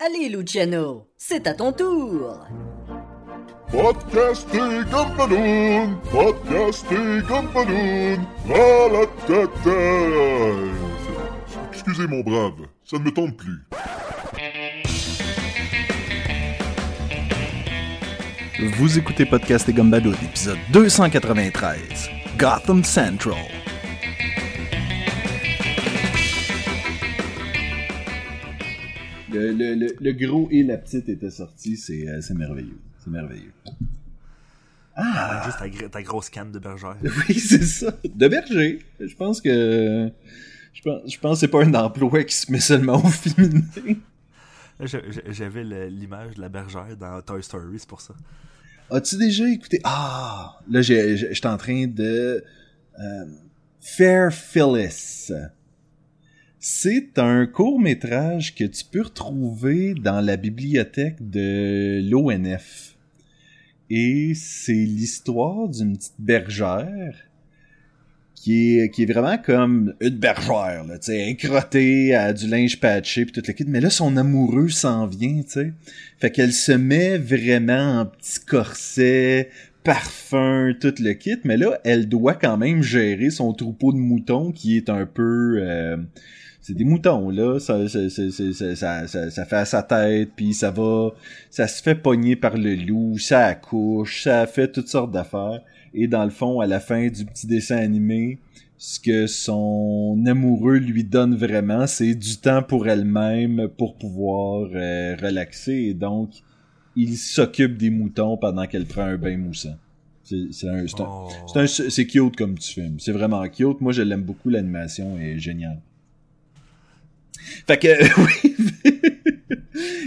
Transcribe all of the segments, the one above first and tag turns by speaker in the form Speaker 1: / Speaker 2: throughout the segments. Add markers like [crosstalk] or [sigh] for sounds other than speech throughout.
Speaker 1: Allez, Luciano, c'est à ton tour.
Speaker 2: Podcasté Gumballoon, Podcasté Gumballoon, Excusez mon brave, ça ne me tente plus.
Speaker 3: Vous écoutez Podcast et Gumballoon, épisode 293, Gotham Central. Le, gros et la petite étaient sortis, c'est euh, merveilleux. C'est merveilleux.
Speaker 4: Ah! Juste ta, grosse canne de bergère. [laughs]
Speaker 3: Oui, c'est ça. De berger. Je pense que. Je pense, je pense que c'est pas un emploi qui se met seulement au féminin.
Speaker 4: J'avais l'image de la bergère dans Toy Story, c'est pour ça.
Speaker 3: As-tu déjà écouté? Ah! Là, j'étais en train de. Euh, Fair Phyllis. C'est un court métrage que tu peux retrouver dans la bibliothèque de l'ONF. Et c'est l'histoire d'une petite bergère qui est, vraiment comme une bergère, là, tu sais, incrottée, à du linge patché puis tout le kit. Mais là, son amoureux s'en vient, tu. Fait qu'elle se met vraiment en petit corset, parfum, tout le kit. Mais là, elle doit quand même gérer son troupeau de moutons qui est un peu... Euh, c'est des moutons là ça ça, ça, ça, ça, fait à sa tête puis ça va ça se fait pogner par le loup ça accouche ça fait toutes sortes d'affaires et dans le fond à la fin du petit dessin animé ce que son amoureux lui donne vraiment c'est du temps pour elle-même pour pouvoir euh, relaxer et donc il s'occupe des moutons pendant qu'elle prend un bain moussant c'est un, oh. c'est cute comme tu film. C'est vraiment cute. Moi, je l'aime beaucoup. L'animation est géniale. Fait que, [laughs] oui.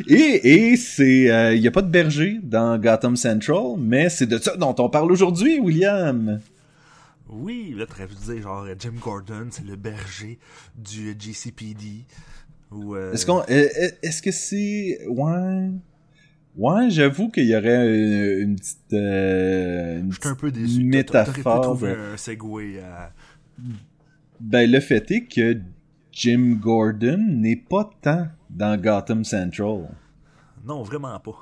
Speaker 3: et, et c'est, il euh, y a pas de berger dans Gotham Central, mais c'est de ça dont on parle aujourd'hui, William.
Speaker 4: Oui, là, tu dire, genre, Jim Gordon, c'est le berger du GCPD. Ou,
Speaker 3: euh, Est-ce qu'on, est-ce que c'est, ouais. Ouais, j'avoue qu'il y aurait une, petite, euh, une
Speaker 4: un peu déçu.
Speaker 3: métaphore.
Speaker 4: trouver un segway à...
Speaker 3: Ben, le fait est que Jim Gordon n'est pas tant dans Gotham Central.
Speaker 4: Non, vraiment pas.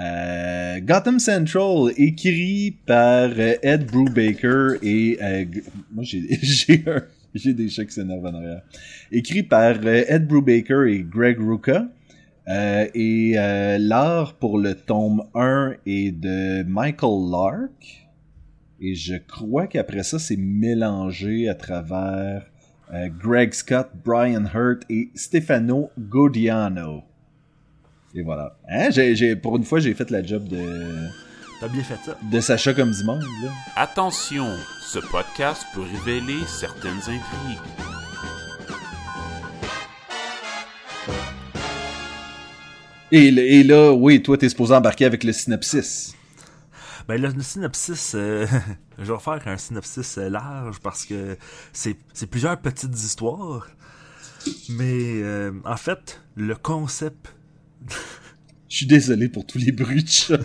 Speaker 3: Euh, Gotham Central, écrit par euh, Ed Brubaker et... Euh, moi, j'ai [laughs] j'ai des chèques s'énervent en arrière. Écrit par Ed Brubaker et Greg Rucka. et l'art pour le tome 1 est de Michael Lark. Et je crois qu'après ça, c'est mélangé à travers euh, Greg Scott, Brian Hurt et Stefano Godiano. Et voilà. Hein? J'ai, pour une fois, j'ai fait la job de.
Speaker 4: T'as bien fait ça.
Speaker 3: De Sacha comme du monde, là.
Speaker 5: Attention, ce podcast peut révéler certaines intrigues.
Speaker 3: Et, et là, oui, toi, t'es supposé embarquer avec le synopsis.
Speaker 4: Ben, le synopsis, euh, [laughs] je vais faire un synopsis euh, large parce que c'est plusieurs petites histoires. Mais euh, en fait, le concept.
Speaker 3: Je suis désolé pour tous les bruits de.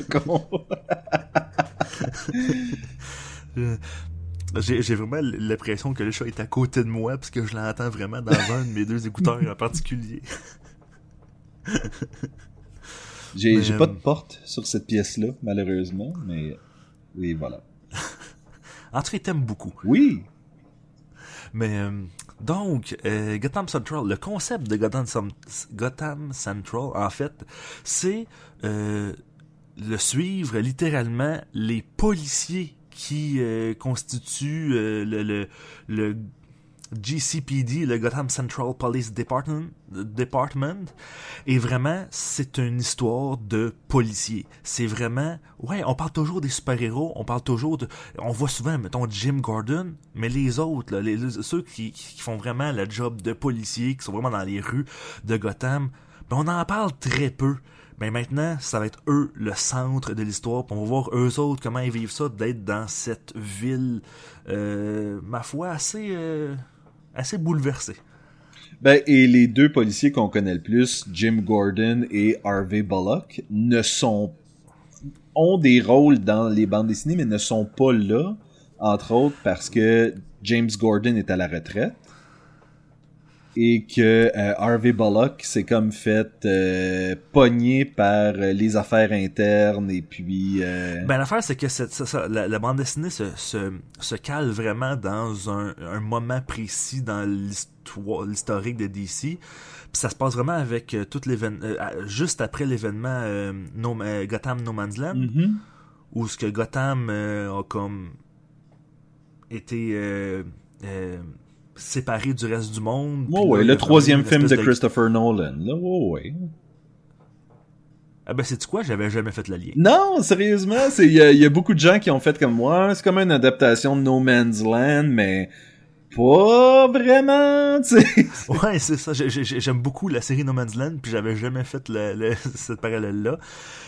Speaker 3: [laughs]
Speaker 4: J'ai vraiment l'impression que le chat est à côté de moi parce que je l'entends vraiment dans un de mes deux écouteurs en particulier. [laughs]
Speaker 3: J'ai pas de euh, porte sur cette pièce-là, malheureusement, mais oui, voilà. [laughs]
Speaker 4: en tout cas, il t'aime beaucoup.
Speaker 3: Oui.
Speaker 4: Mais euh, donc, euh, Gotham Central, le concept de Gotham, Gotham Central, en fait, c'est le suivre littéralement les policiers qui constituent le, le, le GCPD, le Gotham Central Police Department, Department et vraiment, c'est une histoire de policiers. C'est vraiment, ouais, on parle toujours des super-héros, on parle toujours de, on voit souvent, mettons, Jim Gordon, mais les autres, les, ceux qui, qui, font vraiment le job de policiers, qui sont vraiment dans les rues de Gotham, ben on en parle très peu. Mais maintenant, ça va être eux le centre de l'histoire. On va voir eux autres comment ils vivent ça d'être dans cette ville, euh, ma foi, assez, euh, assez bouleversé.
Speaker 3: Ben, et les deux policiers qu'on connaît le plus, Jim Gordon et Harvey Bullock, ne sont ont des rôles dans les bandes dessinées, mais ne sont pas là, entre autres parce que James Gordon est à la retraite. Et que euh, Harvey Bullock s'est comme fait euh, pogner par euh, les affaires internes et puis euh,
Speaker 4: Ben l'affaire c'est que cette- ça- ça- la, la bande dessinée se, se, se cale vraiment dans un, un moment précis dans l'histoire l'historique de DC. Puis ça se passe vraiment avec euh, tout l'événement euh, juste après l'événement euh, No- euh, Gotham No Man's Land
Speaker 3: mhm.
Speaker 4: où ce que Gotham euh, a comme été euh, euh, séparé du reste du monde.
Speaker 3: Ouais,
Speaker 4: Puis
Speaker 3: ouais,
Speaker 4: là,
Speaker 3: le troisième film de Christopher Nolan. Là, ouais, ouais.
Speaker 4: Ah ben c'est quoi, j'avais jamais fait le lien.
Speaker 3: Non, sérieusement, c'est il y, a- il y a beaucoup de gens qui ont fait comme moi. C'est comme une adaptation de No Man's Land, mais pas vraiment, [laughs] tu sais.
Speaker 4: Ouais, c'est ça. J'ai- j'ai- J'aime beaucoup la série No Man's Land, puis j'avais jamais fait le, le- [laughs] cette parallèle-là.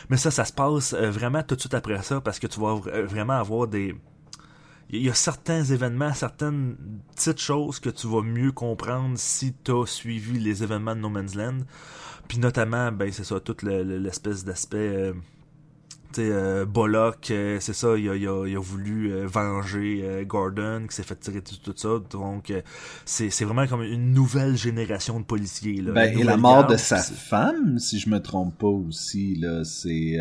Speaker 4: Mais ça, ça se passe euh, vraiment tout de suite après ça, parce que tu vas vra- vraiment avoir des... Il y a certains événements, certaines petites choses que tu vas mieux comprendre si tu as suivi les événements de No Man's Land. Puis notamment, ben c'est ça, toute le- le- l'espèce d'aspect... euh, tu sais, euh, Bullock, euh, c'est ça, il a, il a- il a voulu euh, venger euh, Gordon, qui s'est fait tirer dessus, tout ça. Donc, c'est vraiment comme une nouvelle génération de policiers. Là,
Speaker 3: Ben, et la mort
Speaker 4: garde,
Speaker 3: de sa femme, si je me trompe pas aussi, là, c'est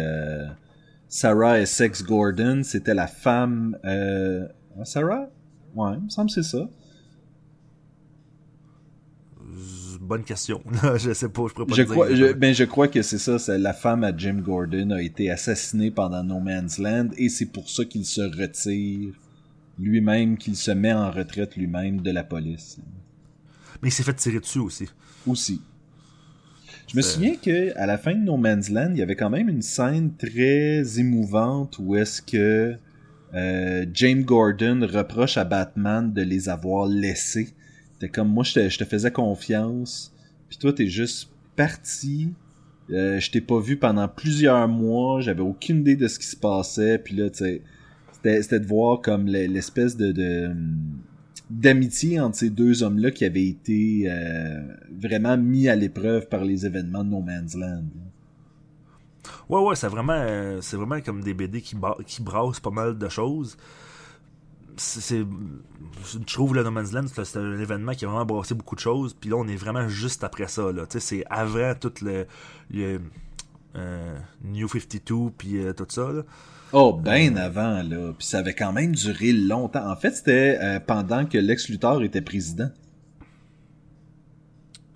Speaker 3: Sarah Essex Gordon, c'était la femme Sarah? Ouais, il me semble que c'est ça.
Speaker 4: Bonne question. [laughs] Je sais pas, je pourrais pas
Speaker 3: Je
Speaker 4: te
Speaker 3: crois,
Speaker 4: dire.
Speaker 3: je, ben je crois que c'est ça. C'est la femme à Jim Gordon a été assassinée pendant No Man's Land et c'est pour ça qu'il se retire lui-même, qu'il se met en retraite lui-même de la police
Speaker 4: Mais il s'est fait tirer dessus aussi.
Speaker 3: aussi. Je me souviens que à la fin de No Man's Land, il y avait quand même une scène très émouvante où est-ce que euh, James Gordon reproche à Batman de les avoir laissés. T'es comme moi, je te, faisais confiance, puis toi t'es juste parti. Euh, je t'ai pas vu pendant plusieurs mois, j'avais aucune idée de ce qui se passait, puis là, c'était de voir comme le- l'espèce de, de d'amitié entre ces deux hommes-là qui avaient été euh, vraiment mis à l'épreuve par les événements de No Man's Land.
Speaker 4: Ouais, ouais, c'est vraiment, euh, c'est vraiment comme des BD qui, qui brassent pas mal de choses. C'est, je trouve le No Man's Land, c'est, un événement qui a vraiment brassé beaucoup de choses. Puis là, on est vraiment juste après ça. Là. Tu sais, c'est avant tout le, le euh, New 52 puis euh, tout ça. Là.
Speaker 3: Oh, ben avant, là. Puis ça avait quand même duré longtemps. En fait, c'était euh, pendant que Lex Luthor était président.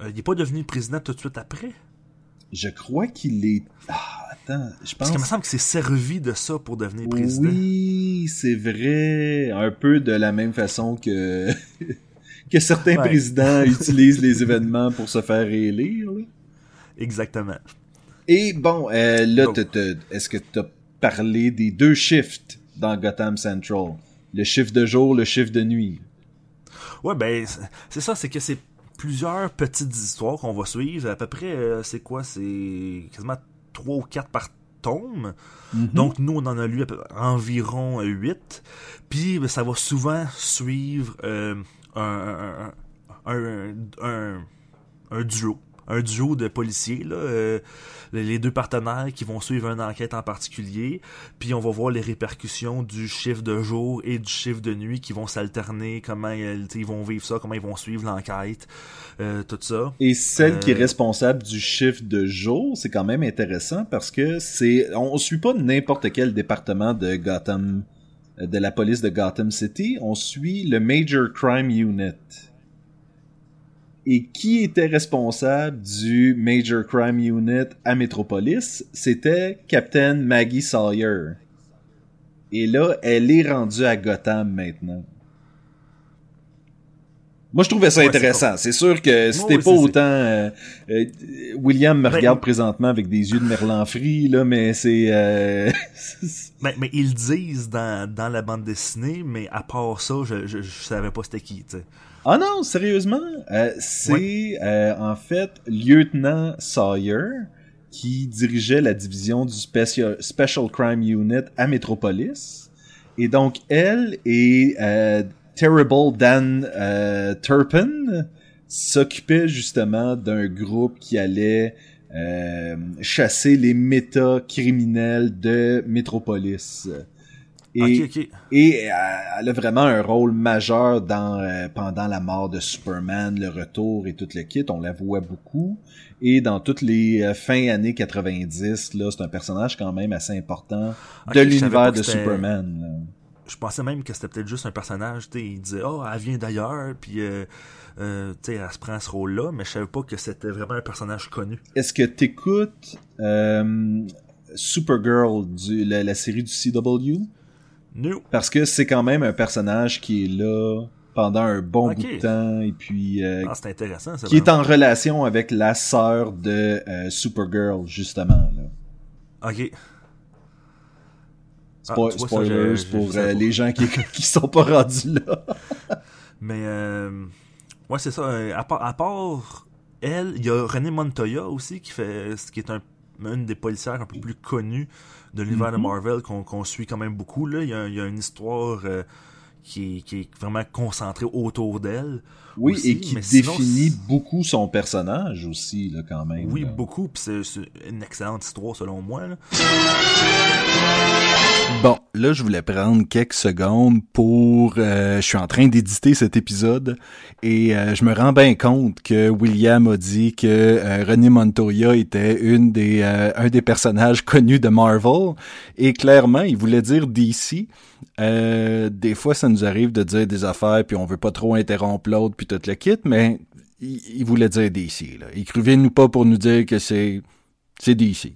Speaker 4: Euh, il est pas devenu président tout de suite après?
Speaker 3: Je crois qu'il est... Ah, attends, je pense...
Speaker 4: Parce qu'il me semble qu'il s'est servi de ça pour devenir président.
Speaker 3: Oui, c'est vrai. Un peu de la même façon que... [laughs] que certains
Speaker 4: Ouais.
Speaker 3: présidents [laughs] utilisent les événements pour se faire élire. là.
Speaker 4: Exactement.
Speaker 3: Et bon, euh, là, est-ce que tu as parlé des deux shifts dans Gotham Central? Le shift de jour, le shift de nuit.
Speaker 4: Ouais, ben, c'est- c'est ça, c'est que c'est plusieurs petites histoires qu'on va suivre. À peu près, euh, c'est quoi? C'est quasiment trois ou quatre par tome. Donc, nous, on en a lu environ 8. Puis, ben, ça va souvent suivre euh, un, un, un duo. Un duo de policiers, là, euh, les deux partenaires qui vont suivre une enquête en particulier, puis on va voir les répercussions du chiffre de jour et du chiffre de nuit qui vont s'alterner, comment ils vont vivre ça, comment ils vont suivre l'enquête, euh, tout ça.
Speaker 3: Et celle qui est
Speaker 4: Euh,
Speaker 3: responsable du shift de jour, c'est quand même intéressant parce que c'est, on suit pas n'importe quel département de Gotham, de la police de Gotham City, on suit le Major Crime Unit. Et qui était responsable du Major Crime Unit à Metropolis? C'était Captain Maggie Sawyer. Et là, elle est rendue à Gotham maintenant. Moi, je trouvais ça
Speaker 4: Ouais,
Speaker 3: intéressant. C'est sûr que c'était
Speaker 4: oui,
Speaker 3: pas autant... euh, euh, William me
Speaker 4: Ben,
Speaker 3: regarde présentement avec des yeux de merlan frit, là, mais c'est... euh,
Speaker 4: Mais, [laughs] mais ils disent dans, dans la bande dessinée, mais à part ça, je, je, je savais pas c'était qui, tu sais.
Speaker 3: Ah non, sérieusement, c'est en fait lieutenant Sawyer qui dirigeait la division du Special, Special Crime Unit à Metropolis. Et donc elle et euh, Terrible Dan euh, Turpin s'occupaient justement d'un groupe qui allait euh, chasser les méta-criminels de Metropolis. Et, euh, elle a vraiment un rôle majeur dans euh, pendant la mort de Superman, le retour et tout le kit. On la voit beaucoup. Et dans toutes les euh, fins années 90, là, c'est un personnage quand même assez important de l'univers de Superman. là.
Speaker 4: Je pensais même que c'était peut-être juste un personnage, tu il disait « Oh, elle vient d'ailleurs », puis euh, euh, tu sais, elle se prend ce rôle-là, mais je savais pas que c'était vraiment un personnage connu.
Speaker 3: Est-ce que t'écoutes euh, Supergirl, du, la, la série du CW?
Speaker 4: No.
Speaker 3: Parce que c'est quand même un personnage qui est là pendant un bon bout de temps et puis
Speaker 4: Ah, c'est intéressant, ça.
Speaker 3: qui est en relation avec la sœur de Supergirl justement. Là.
Speaker 4: Ok. Ah,
Speaker 3: Spo-
Speaker 4: tu vois, ça,
Speaker 3: spoilers
Speaker 4: je- je-
Speaker 3: pour euh, les gens qui, [laughs] qui sont pas rendus là. [laughs]
Speaker 4: Mais, euh, ouais, c'est ça. euh, À part, à part elle, il y a René Montoya aussi, qui fait, qui est un, une des policières un peu plus connues de l'univers de Marvel, qu'on suit quand même beaucoup. Là. Il, y a, il y a une histoire euh, qui, est, qui est vraiment concentrée autour d'elle.
Speaker 3: Oui,
Speaker 4: Aussi,
Speaker 3: et qui
Speaker 4: mais
Speaker 3: définit beaucoup son personnage aussi là quand même.
Speaker 4: Oui,
Speaker 3: là.
Speaker 4: beaucoup, puis c'est c'est une excellente histoire selon moi. Là.
Speaker 6: Bon, là, je voulais prendre quelques secondes pour... euh, je suis en train d'éditer cet épisode et euh, je me rends bien compte que William a dit que euh, René Montoya était une des, euh, un des personnages connus de Marvel et clairement, il voulait dire DC. Euh, des fois, ça nous arrive de dire des affaires puis on veut pas trop interrompre l'autre puis tout le kit, mais il, voulait dire DC. Écrivez-nous pas pour nous dire que c'est DC.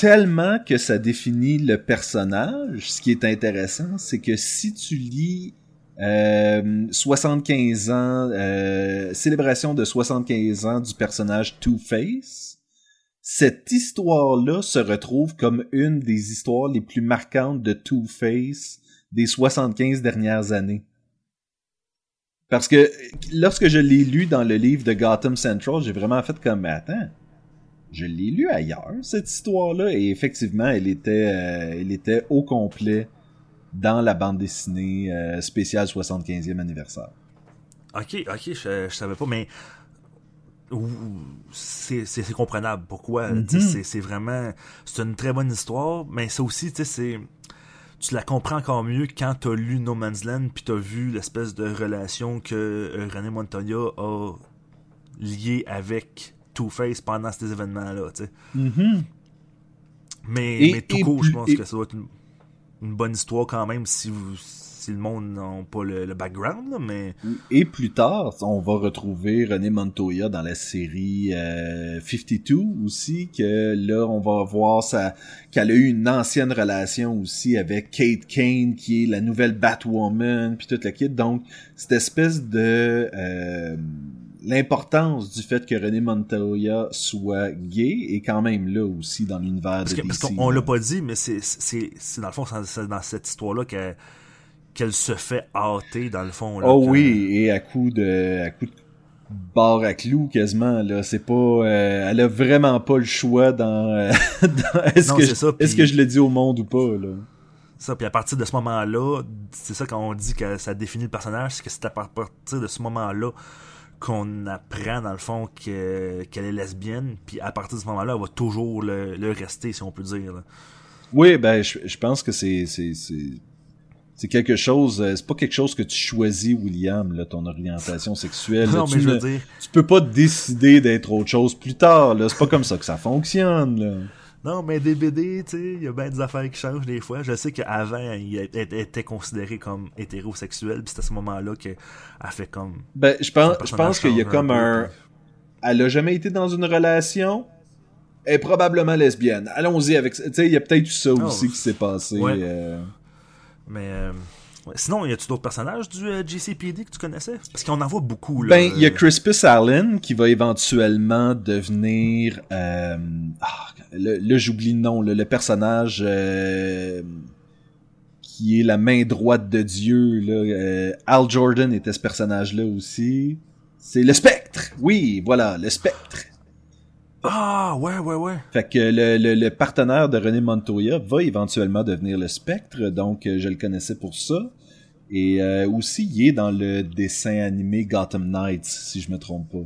Speaker 3: Tellement que ça définit le personnage. Ce qui est intéressant, c'est que si tu lis euh, 75 ans, euh, célébration de 75 ans du personnage Two-Face, cette histoire-là se retrouve comme une des histoires les plus marquantes de Two-Face des 75 dernières années. Parce que lorsque je l'ai lu dans le livre de Gotham Central, j'ai vraiment fait comme, attends, je l'ai lu ailleurs, cette histoire-là, et effectivement, elle était, euh, elle était au complet dans la bande dessinée euh, spéciale 75e anniversaire.
Speaker 4: Ok, ok, je, je savais pas, mais c'est comprenable. Pourquoi?
Speaker 3: Mhm.
Speaker 4: C'est vraiment, c'est une très bonne histoire, mais ça aussi, tu sais, c'est tu la comprends encore mieux quand t'as lu No Man's Land puis t'as vu l'espèce de relation que euh, René Montoya a liée avec Two-Face pendant ces événements-là, tu sais. Mais,
Speaker 3: Et-
Speaker 4: mais tout court, je pense
Speaker 3: et-
Speaker 4: que ça doit être une, une bonne histoire quand même si, vous, si le monde n'a pas le, le background, là, mais...
Speaker 3: Et plus tard, on va retrouver René Montoya dans la série euh, 52 aussi, que là, on va voir qu'elle a eu une ancienne relation aussi avec Kate Kane, qui est la nouvelle Batwoman, puis toute la kit. Donc, cette espèce de... euh, L'importance du fait que René Montoya soit gay est quand même là aussi dans l'univers
Speaker 4: Parce
Speaker 3: de
Speaker 4: que- parce
Speaker 3: DC.
Speaker 4: qu'on l'a pas dit, mais c'est, c'est, c'est dans le fond, c'est dans cette histoire-là qu'elle, qu'elle se fait hâter, dans le fond. Là,
Speaker 3: Oh oui, et à coup de à coup de barre à clous quasiment là, c'est pas euh, elle a vraiment pas le choix dans, euh, [laughs] dans- est-ce que est-ce que je le dis au monde ou pas là?
Speaker 4: Ça, puis à partir de ce moment-là, c'est ça quand on dit que ça définit le personnage, c'est que c'est à partir de ce moment-là qu'on apprend, dans le fond, que, qu'elle est lesbienne, puis à partir de ce moment-là, elle va toujours le, le rester, si on peut dire. là.
Speaker 3: Oui, ben je, je pense que c'est c'est quelque chose euh, c'est pas quelque chose que tu choisis William là ton orientation sexuelle. [laughs]
Speaker 4: Non,
Speaker 3: là. tu,
Speaker 4: mais je
Speaker 3: ne-
Speaker 4: veux dire,
Speaker 3: tu peux pas décider d'être autre chose plus tard là, c'est pas comme ça que ça fonctionne là.
Speaker 4: Non, mais des BD, tu sais, il y a bien des affaires qui changent des fois. Je sais qu'avant, il était considéré comme hétérosexuel, puis c'est à ce moment-là qu'elle fait comme...
Speaker 3: Ben je pense je pense qu'il y a comme
Speaker 4: un peu,
Speaker 3: elle a jamais été dans une relation. Elle est probablement lesbienne. Allons-y avec ça. Tu sais, il y a peut-être eu ça
Speaker 4: Oh,
Speaker 3: aussi qui s'est passé.
Speaker 4: ouais.
Speaker 3: euh.
Speaker 4: Mais euh. Sinon, y a-tu d'autres personnages du euh, GCPD que tu connaissais? Parce qu'on en voit beaucoup. Là,
Speaker 3: Ben, il y a Crispus Allen qui va éventuellement devenir. Euh... Ah, là, j'oublie le nom. là, le personnage euh, qui est la main droite de Dieu. Là, euh, Al Jordan était ce personnage-là aussi. C'est le spectre. Oui, voilà, le spectre.
Speaker 4: Ah, ouais, ouais, ouais.
Speaker 3: Fait que le, le, le partenaire de René Montoya va éventuellement devenir le Spectre, donc euh, je le connaissais pour ça. Et euh, aussi, il est dans le dessin animé Gotham Knights, si je me trompe pas.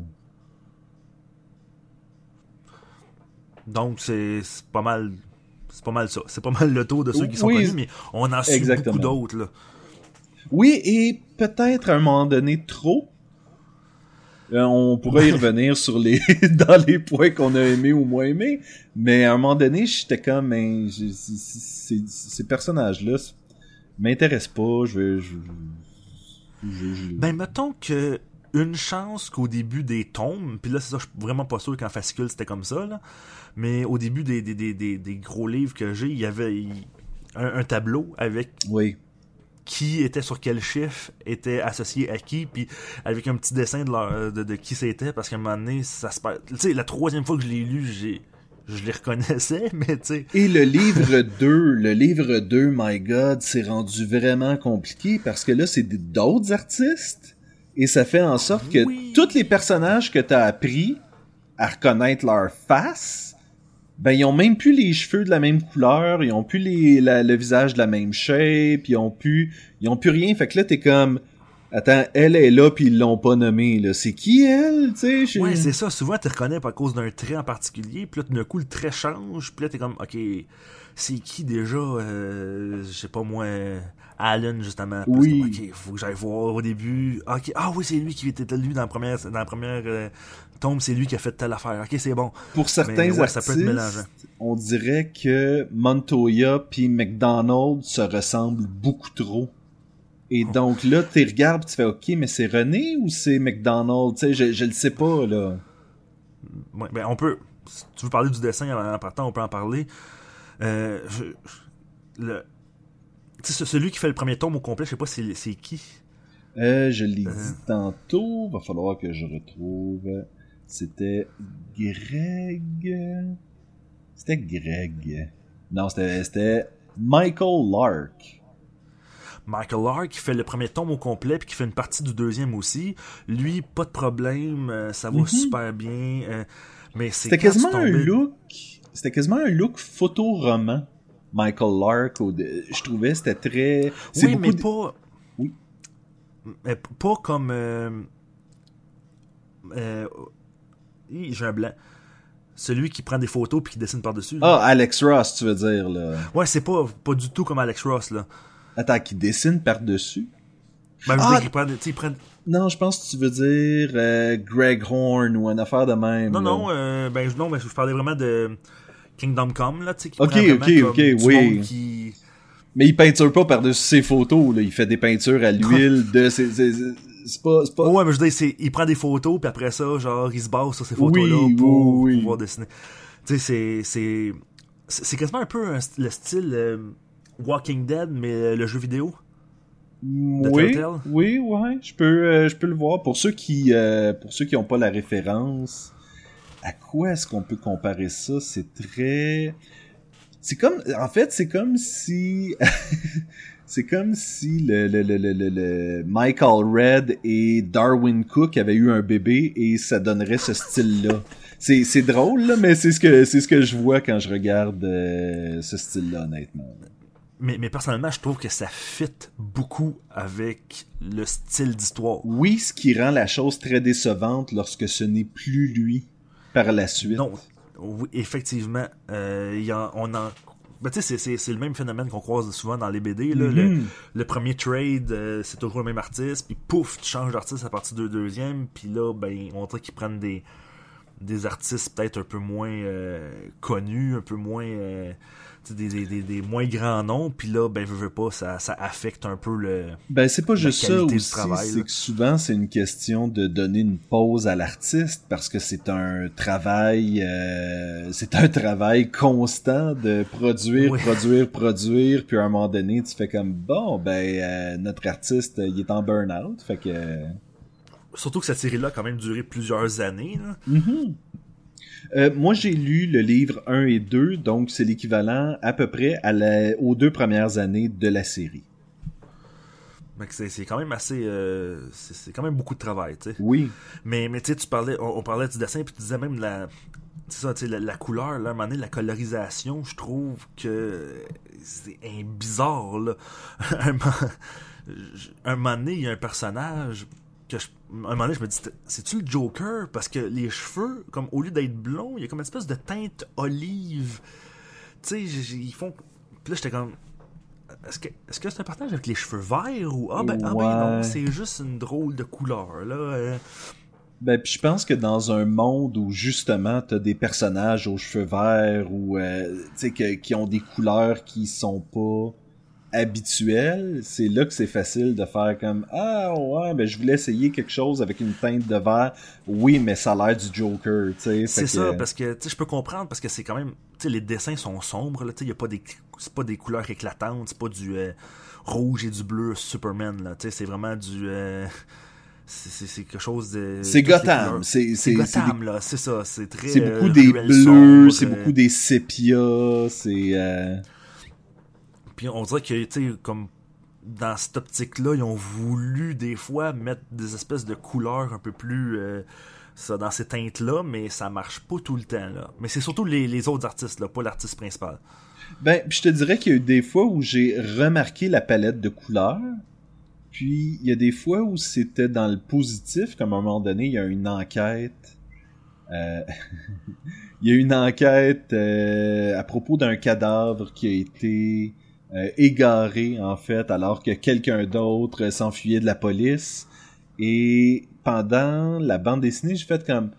Speaker 4: Donc, c'est pas mal. C'est pas mal ça. C'est pas mal le taux de ceux qui sont
Speaker 3: Oui.
Speaker 4: connus, mais on en suit beaucoup d'autres.
Speaker 3: Oui, et peut-être à un moment donné trop. Euh, on pourrait y [laughs] revenir sur les [laughs] dans les points qu'on a aimés ou moins aimés, mais à un moment donné, j'étais comme ben, je- c- c- ces personnages-là m'intéressent pas. Je veux, je, je- je-
Speaker 4: Ben, mettons que une chance qu'au début des tomes, puis là, c'est ça, je suis vraiment pas sûr qu'en fascicule c'était comme ça, là, mais au début des, des, des, des, des gros livres que j'ai, il y avait il- un, un tableau avec
Speaker 3: oui,
Speaker 4: qui était sur quel chiffre était associé à qui, puis avec un petit dessin de, leur- de, de qui c'était, parce qu'à un moment donné, ça se perd. Tu sais, la troisième fois que je l'ai lu, j'ai je les reconnaissais, [laughs] mais tu sais,
Speaker 3: Et le livre 2, le livre 2, my god, c'est rendu vraiment compliqué parce que là, c'est d'autres artistes et ça fait en sorte que
Speaker 4: Oui.
Speaker 3: tous les personnages que t'as appris à reconnaître leur face, ben, ils ont même plus les cheveux de la même couleur, ils ont plus les, la- le visage de la même shape, ils ont plus, ils ont plus rien. Fait que là, t'es comme, attends, elle est là puis ils l'ont pas nommée, là. C'est qui elle, tu sais?
Speaker 4: Ouais, c'est ça. Souvent, tu reconnais pas à cause d'un trait en particulier. Puis là, d'un coup, le trait change. Puis là, t'es comme, OK, c'est qui déjà euh, Je sais pas moi, Alan, justement?
Speaker 3: Oui.
Speaker 4: OK, faut que j'aille voir au début. OK, ah oui, c'est lui qui était lui dans la première, dans la première euh, tombe. C'est lui qui a fait telle affaire. OK, c'est bon.
Speaker 3: Pour certains
Speaker 4: Mais ouais,
Speaker 3: artistes,
Speaker 4: ça peut être mélangeant.
Speaker 3: on dirait que Montoya puis McDonald se ressemblent beaucoup trop. Et donc là, tu regardes tu fais OK, mais c'est René ou c'est McDonald? Tu sais, je, je le sais pas, là.
Speaker 4: Ouais, ben, on peut. Si tu veux parler du dessin en partant, on peut en parler. Euh, je- le, celui qui fait le premier tome au complet, je sais pas c'est c'est qui.
Speaker 3: Euh, je l'ai
Speaker 4: Euh.
Speaker 3: dit tantôt, va falloir que je retrouve. C'était Greg. C'était Greg. Non, c'était Michael Lark.
Speaker 4: Michael Lark qui fait le premier tome au complet puis qui fait une partie du deuxième aussi. Lui, pas de problème, ça va
Speaker 3: Mhm.
Speaker 4: super bien. mais c'est
Speaker 3: C'était quasiment un look. C'était quasiment un look photo-roman. Michael Lark, je trouvais, c'était très.
Speaker 4: Oui, mais
Speaker 3: de-
Speaker 4: pas.
Speaker 3: Oui.
Speaker 4: Mais pas comme. Euh... euh, J'ai un blanc. Celui qui prend des photos puis qui dessine par-dessus.
Speaker 3: Ah, Alex Ross, tu veux dire, là.
Speaker 4: Ouais, c'est pas, pas du tout comme Alex Ross, là.
Speaker 3: Attends, qui dessine par-dessus?
Speaker 4: Ben,
Speaker 3: Ah!
Speaker 4: prend il prend-
Speaker 3: Non, je pense que tu veux dire euh, Greg Horn ou une affaire de même.
Speaker 4: Non,
Speaker 3: là.
Speaker 4: non, euh, ben, je- non, ben, je parlais vraiment de Kingdom Come, là, tu sais, qui
Speaker 3: Ok,
Speaker 4: prend vraiment
Speaker 3: ok,
Speaker 4: comme
Speaker 3: ok,
Speaker 4: du
Speaker 3: oui.
Speaker 4: monde qui...
Speaker 3: Mais il peinture pas par-dessus ses photos, là. Il fait des peintures à l'huile de ses. ses- ses- C'est pas.
Speaker 4: Ouais, mais je veux dire, il prend des photos, puis après ça, genre, il se base sur ces photos-là
Speaker 3: Oui,
Speaker 4: pour
Speaker 3: oui,
Speaker 4: pouvoir dessiner. Tu sais, c'est, c'est, quasiment un peu un le style euh, Walking Dead, mais euh, le jeu vidéo.
Speaker 3: Oui,
Speaker 4: Telltale?
Speaker 3: oui, ouais, je peux, euh, je peux le voir. Pour ceux qui, euh, pour ceux qui ont pas la référence, à quoi est-ce qu'on peut comparer ça? C'est très, c'est comme, en fait, c'est comme si, [laughs] c'est comme si le, le, le, le, Michael Red et Darwin Cook avaient eu un bébé et ça donnerait ce style-là. C'est, c'est drôle là, mais c'est ce que, c'est ce que je vois quand je regarde euh, ce style-là, honnêtement.
Speaker 4: Mais, mais personnellement, je trouve que ça fit beaucoup avec le style d'histoire.
Speaker 3: Oui, ce qui rend la chose très décevante lorsque ce n'est plus lui par la suite.
Speaker 4: Non, oui, effectivement, euh, y on en... Ben, tu sais, c'est- le même phénomène qu'on croise souvent dans les BD. Là, le,
Speaker 3: Mhm.
Speaker 4: le premier trade, euh, c'est toujours le même artiste, puis pouf, tu changes d'artiste à partir du deuxième, puis là, ben, on dirait qu'ils prennent des, des artistes peut-être un peu moins euh, connus, un peu moins... euh, des, des, des, des moins grands noms, puis là, ben, veux, veux pas, ça, ça affecte un peu le...
Speaker 3: Ben, c'est pas juste ça aussi, c'est que souvent c'est une question de donner une pause à l'artiste parce que c'est un travail, euh, c'est un travail constant de produire,
Speaker 4: Oui.
Speaker 3: produire, produire, puis à un moment donné tu fais comme bon ben notre artiste il est en burn-out, fait que
Speaker 4: Surtout que cette série-là a quand même duré plusieurs années, là.
Speaker 3: Mhm. Euh, moi, j'ai lu le livre 1 et 2, donc c'est l'équivalent à peu près à la- aux deux premières années de la série.
Speaker 4: Que c'est quand même assez... euh, c'est quand même beaucoup de travail, tu sais.
Speaker 3: Oui.
Speaker 4: Mais, mais tu sais, tu parlais, on, on parlait du dessin, puis tu disais même la, ça, tu sais, la, la couleur, là, à un moment donné, la colorisation, je trouve que c'est bizarre, là. [laughs] un moment donné, il y a un personnage que je, un moment donné, je me dis, c'est-tu le Joker? Parce que les cheveux, comme au lieu d'être blonds, il y a comme une espèce de teinte olive tu sais, ils font. Puis là, j'étais comme. Est-ce que est-ce que c'est un partage avec les cheveux verts ou. Ah ben, ah ben non, c'est juste une drôle de couleur, là. euh.
Speaker 3: Ben, puis je pense que dans un monde où justement t'as des personnages aux cheveux verts ou euh, tu sais que- qui ont des couleurs qui sont pas habituelles, c'est là que c'est facile de faire comme ah ouais ben je voulais essayer quelque chose avec une teinte de vert. Oui, mais ça a l'air du Joker.
Speaker 4: C'est ça,
Speaker 3: que-
Speaker 4: parce que je peux comprendre parce que c'est quand même, les dessins sont sombres là, tu sais, y a pas des, c'est pas des couleurs éclatantes, c'est pas du euh, rouge et du bleu Superman là, tu sais, c'est vraiment du, euh, c'est- quelque chose de.
Speaker 3: C'est Gotham, c'est
Speaker 4: C'est Gotham là, c'est ça, c'est très.
Speaker 3: c'est
Speaker 4: euh,
Speaker 3: beaucoup des bleus, c'est beaucoup des sépias, c'est euh,
Speaker 4: Puis on dirait que, tu sais, comme dans cette optique-là, ils ont voulu des fois mettre des espèces de couleurs un peu plus. euh, ça, dans ces teintes-là, mais ça marche pas tout le temps, là. Mais c'est surtout les, autres artistes, là, pas l'artiste principal.
Speaker 3: Ben, je te dirais qu'il y a eu des fois où j'ai remarqué la palette de couleurs, puis il y a des fois où c'était dans le positif, comme à un moment donné, il y a une enquête. euh, [laughs] il y a une enquête euh, à propos d'un cadavre qui a été euh, égaré, en fait, alors que quelqu'un d'autre s'enfuyait de la police. Et pendant la bande dessinée, j'ai fait comme...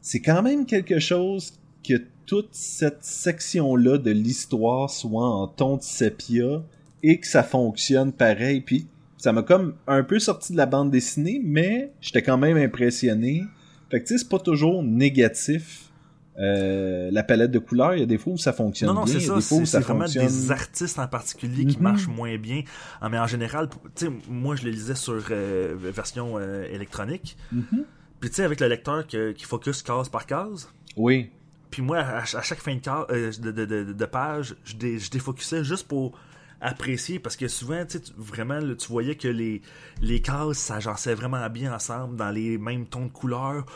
Speaker 3: C'est quand même quelque chose que toute cette section-là de l'histoire soit en ton de sépia et que ça fonctionne pareil. Puis ça m'a comme un peu sorti de la bande dessinée, mais j'étais quand même impressionné. Fait que tu sais, c'est pas toujours négatif. Euh, la palette de couleurs, il y a des fois où ça fonctionne
Speaker 4: Non, non,
Speaker 3: bien,
Speaker 4: c'est ça. C'est
Speaker 3: ça
Speaker 4: c'est vraiment
Speaker 3: fonctionne.
Speaker 4: des artistes en particulier qui
Speaker 3: Mhm.
Speaker 4: marchent moins bien. Ah, mais en général, tu sais, moi, je le lisais sur euh, version euh, électronique.
Speaker 3: Mhm.
Speaker 4: Puis, tu sais, avec le lecteur que- qui focus case par case.
Speaker 3: Oui.
Speaker 4: Puis moi, à, à chaque fin de, case, de, de, de- de page, je, dé, je défocusais juste pour apprécier parce que souvent, tu vraiment, tu voyais que les, les cases s'agençaient vraiment bien ensemble dans les mêmes tons de couleurs.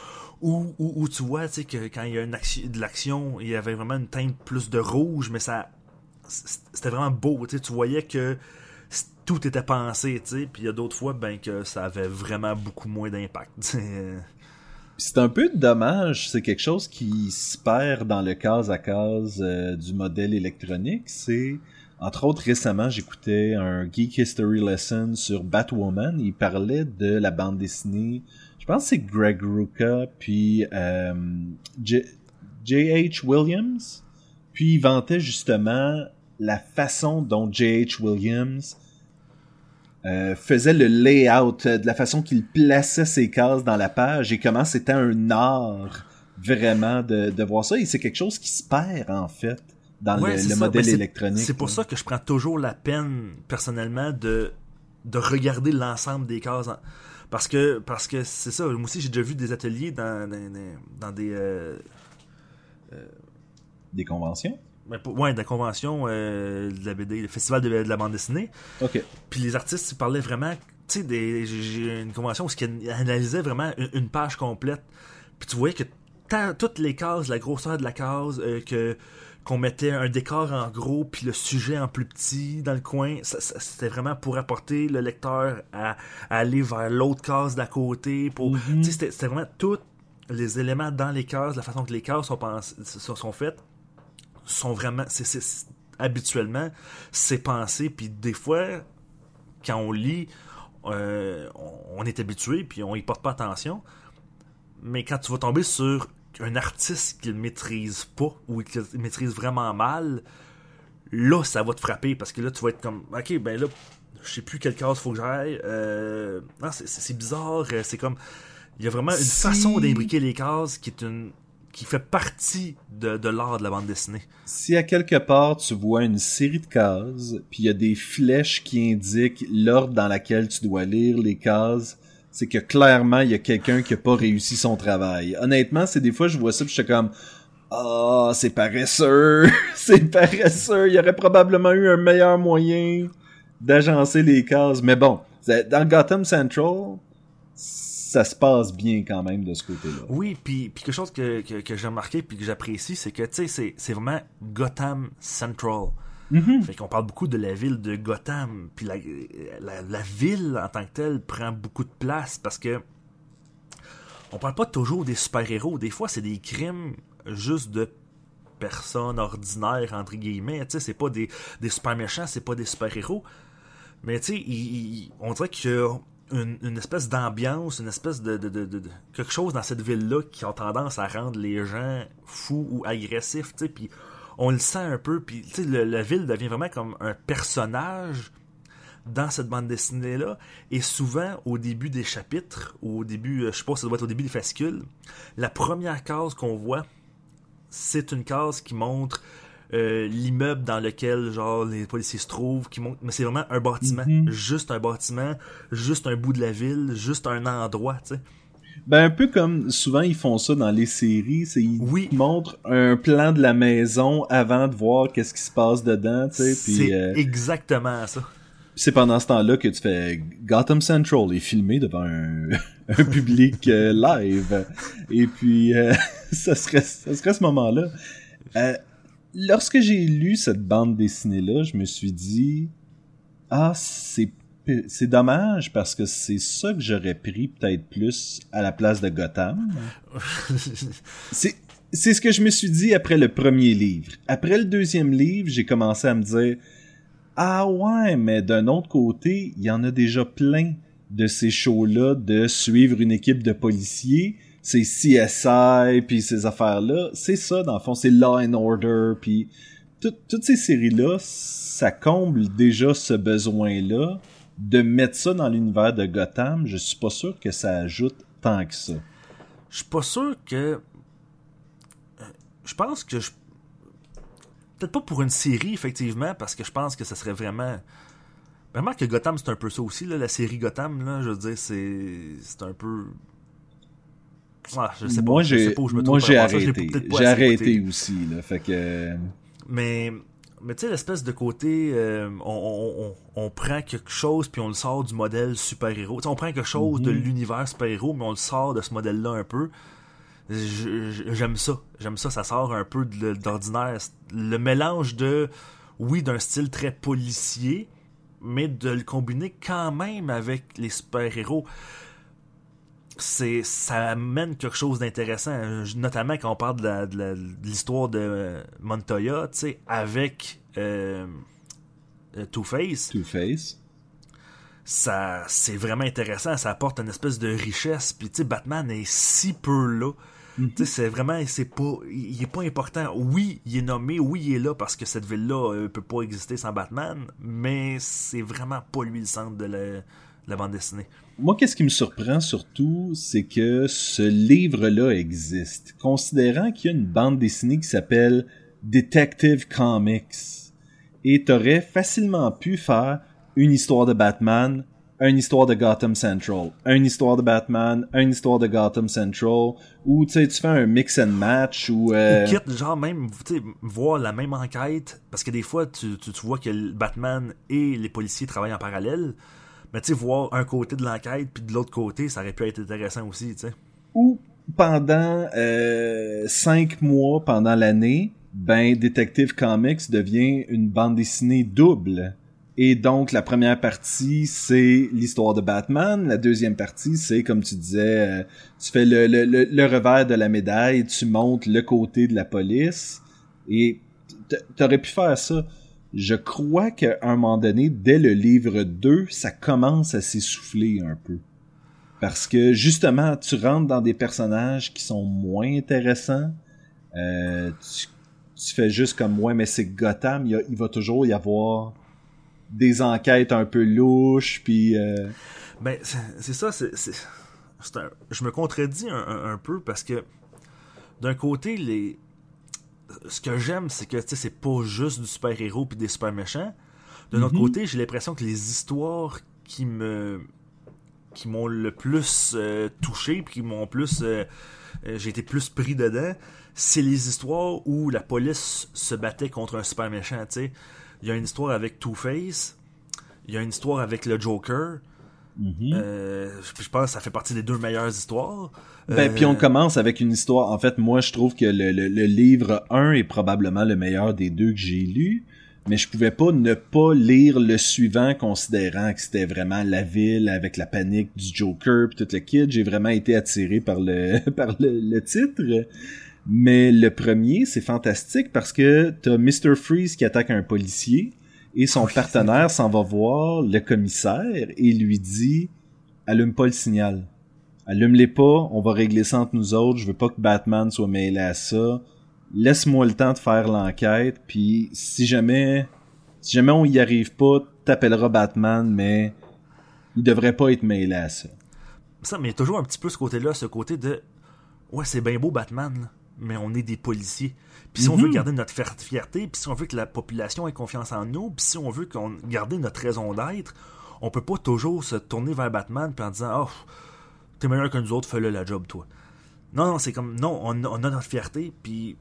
Speaker 4: Ou, ou, tu vois, tu que quand il y a une action, de l'action, il y avait vraiment une teinte plus de rouge, mais ça c'était vraiment beau, tu voyais que tout était pensé, tu puis il y a d'autres fois, ben, que ça avait vraiment beaucoup moins d'impact. [laughs]
Speaker 3: C'est un peu dommage, c'est quelque chose qui se perd dans le case à case euh, du modèle électronique. C'est, entre autres, récemment, j'écoutais un Geek History Lesson sur Batwoman. Il parlait de la bande dessinée. Je pense que c'est Greg Rucka, puis euh, J- J.H. Williams. Puis il vantait justement la façon dont J.H. Williams euh, faisait le layout, euh, de la façon qu'il plaçait ses cases dans la page et comment c'était un art vraiment de, de voir ça. Et c'est quelque chose qui se perd en fait dans
Speaker 4: Ouais,
Speaker 3: le, modèle
Speaker 4: Ben,
Speaker 3: électronique.
Speaker 4: C'est pour ça que je prends toujours la peine, personnellement, de, de regarder l'ensemble des cases. en- Parce que parce que c'est ça. Moi aussi, j'ai déjà vu des ateliers dans, dans, dans des. euh,
Speaker 3: Des conventions?
Speaker 4: ben, ouais, de la convention euh, de la BD, le festival de, de la bande dessinée.
Speaker 3: Ok.
Speaker 4: Puis les artistes ils parlaient vraiment. Tu sais, des- j'ai une convention où ils analysaient vraiment une, une page complète. Puis tu voyais que toutes les cases, la grosseur de la case, euh, que qu'on mettait un décor en gros, puis le sujet en plus petit dans le coin, c'était vraiment pour apporter le lecteur à, à aller vers l'autre case d'à côté. Pour,
Speaker 3: Mhm.
Speaker 4: c'était vraiment tous les éléments dans les cases, la façon que les cases sont, sont, sont faites, sont vraiment. c'est- habituellement, c'est pensé, puis des fois, quand on lit, euh, on, on est habitué, puis on y porte pas attention. Mais quand tu vas tomber sur un artiste qui le maîtrise pas ou qui le maîtrise vraiment mal, là, ça va te frapper parce que là, tu vas être comme, ok, ben là, je sais plus quelle case faut que j'aille. Euh, non, c'est- bizarre. euh, C'est comme, il y a vraiment une
Speaker 3: Si-
Speaker 4: façon d'imbriquer les cases qui est une qui fait partie de, de l'art de la bande dessinée.
Speaker 3: Si à quelque part tu vois une série de cases, puis il y a des flèches qui indiquent l'ordre dans laquelle tu dois lire les cases, c'est que clairement il y a quelqu'un qui a pas réussi son travail. Honnêtement, c'est des fois je vois ça je suis comme ah c'est paresseux, [laughs] c'est paresseux. Il y aurait probablement eu un meilleur moyen d'agencer les cases. Mais bon, dans Gotham Central, ça se passe bien quand même de ce côté-là.
Speaker 4: Oui, puis, quelque chose que, j'ai remarqué puis que j'apprécie, c'est que tu sais, c'est vraiment Gotham Central.
Speaker 3: Mhm.
Speaker 4: Fait qu'on parle beaucoup de la ville de Gotham, puis la, la, la ville en tant que telle prend beaucoup de place parce que on parle pas toujours des super-héros. Des fois, c'est des crimes juste de personnes ordinaires, entre guillemets. C'est pas des, des super méchants, c'est pas des super héros. Mais tu sais, on dirait qu'il y a une, une espèce d'ambiance, une espèce de- quelque chose dans cette ville-là qui a tendance à rendre les gens fous ou agressifs, tu sais, puis on le sent un peu, puis tu sais, le- la ville devient vraiment comme un personnage dans cette bande dessinée-là, et souvent, au début des chapitres, ou au début, euh, je sais pas, ça doit être au début des fascicules, la première case qu'on voit, c'est une case qui montre euh, l'immeuble dans lequel genre les policiers se trouvent, qui montre, mais c'est vraiment un bâtiment,
Speaker 3: Mhm.
Speaker 4: juste un bâtiment, juste un bout de la ville, juste un endroit, tu sais.
Speaker 3: Ben, un peu comme souvent ils font ça dans les séries, c'est ils
Speaker 4: Oui.
Speaker 3: montrent un plan de la maison avant de voir qu'est-ce qui se passe dedans, tu sais,
Speaker 4: C'est
Speaker 3: euh,
Speaker 4: exactement ça.
Speaker 3: c'est pendant ce temps-là que tu fais Gotham Central est filmé devant un, [laughs] un public euh, live. Et puis, euh, [laughs] ça, serait, ça serait ce moment-là. Euh, lorsque j'ai lu cette bande dessinée-là, je me suis dit, ah, c'est c'est dommage parce que c'est ça que j'aurais pris peut-être plus à la place de Gotham. [laughs] C'est c'est ce que je me suis dit après le premier livre. Après le deuxième livre, j'ai commencé à me dire ah ouais, mais d'un autre côté, il y en a déjà plein de ces shows-là de suivre une équipe de policiers, ces CSI puis ces affaires-là, c'est ça dans le fond, c'est Law and Order puis tout- toutes ces séries-là, ça comble déjà ce besoin-là de mettre ça dans l'univers de Gotham. Je suis pas sûr que ça ajoute tant que ça.
Speaker 4: Je suis pas sûr que. euh, Je pense que je. Peut-être pas pour une série, effectivement, parce que je pense que ça serait vraiment. Vraiment que Gotham, c'est un peu ça aussi, là, la série Gotham, là, je veux dire, c'est. C'est un peu. Ah, je sais pas.
Speaker 3: moi,
Speaker 4: je sais pas où je me
Speaker 3: moi
Speaker 4: trouve
Speaker 3: j'ai arrêté. J'ai
Speaker 4: écouté.
Speaker 3: aussi là, fait que
Speaker 4: Mais, mais tu sais, l'espèce de côté, euh, on, on, on, on prend quelque chose puis on le sort du modèle super-héros. On prend quelque chose de
Speaker 3: Mhm.
Speaker 4: l'univers super-héros, mais on le sort de ce modèle-là un peu. J'aime ça. J'aime ça. Ça sort un peu d'ordinaire. Le mélange de, oui, d'un style très policier, mais de le combiner quand même avec les super-héros c'est ça amène quelque chose d'intéressant. Euh, notamment quand on parle de l'histoire de euh, Montoya tu sais avec euh, euh, Two-Face.
Speaker 3: Two-Face.
Speaker 4: ça c'est vraiment intéressant. Ça apporte une espèce de richesse. Puis tu sais Batman est si peu là.
Speaker 3: Mhm.
Speaker 4: sais c'est vraiment c'est pas il est pas important. Oui il est nommé. Oui il est là parce que cette ville là peut pas exister sans Batman. Mais c'est vraiment pas lui le centre de la, la bande dessinée
Speaker 3: Moi, qu'est-ce qui me surprend surtout, c'est que ce livre-là existe, considérant qu'il y a une bande dessinée qui s'appelle Detective Comics. Et t'aurais facilement pu faire une histoire de Batman, une histoire de Gotham Central, une histoire de Batman, une histoire de Gotham Central, ou tu sais, tu fais un mix and match, ou... euh,
Speaker 4: Ou quitte, genre même, tu voir la même enquête, parce que des fois, tu, tu, tu vois que Batman et les policiers travaillent en parallèle, mais tu sais, voir un côté de l'enquête, puis de l'autre côté, ça aurait pu être intéressant aussi, tu sais.
Speaker 3: ou pendant euh, cinq mois pendant l'année, ben Detective Comics devient une bande dessinée double. Et donc la première partie c'est l'histoire de Batman, la deuxième partie c'est comme tu disais, euh, tu fais le, le, le, le revers de la médaille, tu montes le côté de la police et t'aurais pu faire ça. Je crois qu'à un moment donné, dès le livre 2, ça commence à s'essouffler un peu. Parce que justement, tu rentres dans des personnages qui sont moins intéressants. Euh, tu, fais juste comme ouais, mais c'est Gotham, il, va toujours y avoir des enquêtes un peu louches, puis euh,
Speaker 4: Ben, c'est ça, c'est. je me contredis un peu parce que d'un côté, les. Ce que j'aime, c'est que tu sais, c'est pas juste du super-héros puis des super méchants. De notre
Speaker 3: Mhm.
Speaker 4: côté, j'ai l'impression que les histoires qui me qui m'ont le plus euh, touché puis qui m'ont plus euh, euh, j'ai été plus pris dedans, c'est les histoires où la police se battait contre un super méchant, tu sais. Il y a une histoire avec Two-Face, il y a une histoire avec le Joker,
Speaker 3: mhm.
Speaker 4: euh, je pense que ça fait partie des deux meilleures histoires.
Speaker 3: Ben,
Speaker 4: Euh,
Speaker 3: puis on commence avec une histoire. En fait, moi, je trouve que le, le- le livre 1 est probablement le meilleur des deux que j'ai lu. Mais je pouvais pas ne pas lire le suivant considérant que c'était vraiment la ville avec la panique du Joker puis tout le kid. J'ai vraiment été attiré par le [laughs] par le, le titre. Mais le premier, c'est fantastique parce que t'as Mr. Freeze qui attaque un policier et son partenaire s'en va voir le commissaire et lui dit allume pas le signal. Allume-les pas, on va régler ça entre nous autres, je veux pas que Batman soit mêlé à ça. Laisse-moi le temps de faire l'enquête, puis si jamais si jamais on y arrive pas, t'appelleras Batman, mais il devrait pas être mêlé à ça.
Speaker 4: Ça, mais il y a toujours un petit peu ce côté-là, ce côté de ouais, c'est bien beau Batman, là, mais on est des policiers. Puis si on
Speaker 3: Mhm.
Speaker 4: veut garder notre fier- fierté, puis si on veut que la population ait confiance en nous, puis si on veut qu'on garder notre raison d'être, on peut pas toujours se tourner vers Batman puis en disant oh t'es meilleur que nous autres, fais-le la job toi. Non non c'est comme non on, a- on a notre fierté puis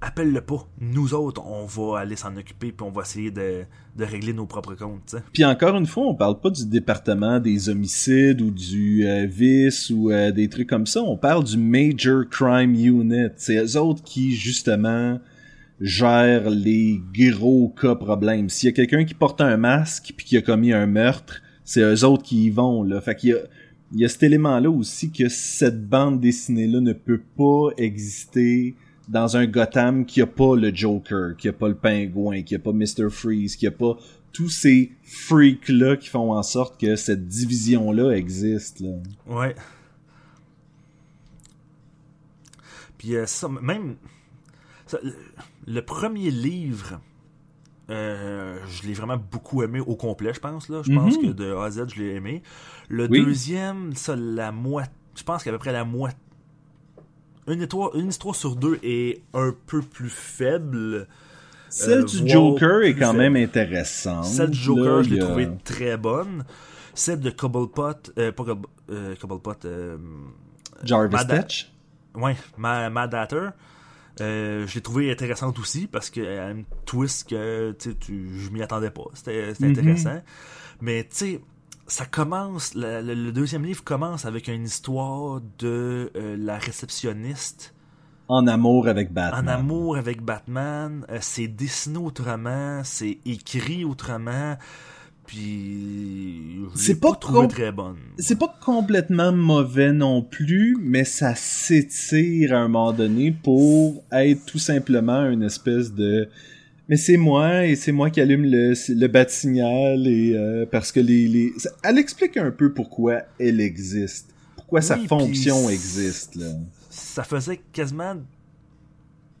Speaker 4: appelle-le pas. Nous autres on va aller s'en occuper puis on va essayer de, régler nos propres comptes. tu sais.
Speaker 3: Puis encore une fois, on parle pas du département des homicides ou du euh, vice ou euh, des trucs comme ça. On parle du Major Crime Unit. C'est eux autres qui, justement, gèrent les gros cas problèmes. S'il y a quelqu'un qui porte un masque puis qui a commis un meurtre, c'est eux autres qui y vont, là. Fait qu'il y il y a cet élément-là aussi que cette bande dessinée-là ne peut pas exister dans un Gotham qui a pas le Joker, qui a pas le pingouin, qui a pas Mr. Freeze, qui a pas tous ces freaks-là qui font en sorte que cette division-là existe, là.
Speaker 4: Ouais. Puis euh, ça, même ça, le, premier livre, euh, je l'ai vraiment beaucoup aimé au complet, je pense. Là. Je pense
Speaker 3: Mhm.
Speaker 4: que de A à Z, je l'ai aimé. Le
Speaker 3: Oui.
Speaker 4: deuxième, ça, la moitié. Je pense qu'à peu près la moitié. Une histoire, une histoire sur deux est un peu plus faible.
Speaker 3: Celle
Speaker 4: Euh,
Speaker 3: du Joker est quand
Speaker 4: faible.
Speaker 3: même intéressante.
Speaker 4: Celle du Joker,
Speaker 3: là,
Speaker 4: je l'ai
Speaker 3: a-
Speaker 4: trouvée très bonne. Celle de Cobblepot, euh, pas euh, Cobblepot, euh,
Speaker 3: Jarvis
Speaker 4: Mad-
Speaker 3: Tetch.
Speaker 4: Ouais, Ma- Mad Hatter. Euh, je l'ai trouvé intéressante aussi parce qu'elle a une twist que tu je m'y attendais pas. C'était
Speaker 3: Mhm.
Speaker 4: intéressant. Mais tu sais, ça commence, le, le- le deuxième livre commence avec une histoire de euh, la réceptionniste
Speaker 3: En amour avec Batman.
Speaker 4: en amour avec Batman. Euh, c'est dessiné autrement, c'est écrit autrement. Puis,
Speaker 3: C'est pas
Speaker 4: trouvé
Speaker 3: com-
Speaker 4: très bonne.
Speaker 3: C'est pas complètement mauvais non plus, mais ça s'étire à un moment donné pour être tout simplement une espèce de mais c'est moi et c'est moi qui allume le, le bat-signal et euh, parce que les, elle explique un peu pourquoi elle existe, pourquoi sa
Speaker 4: Oui,
Speaker 3: fonction existe là.
Speaker 4: ça faisait quasiment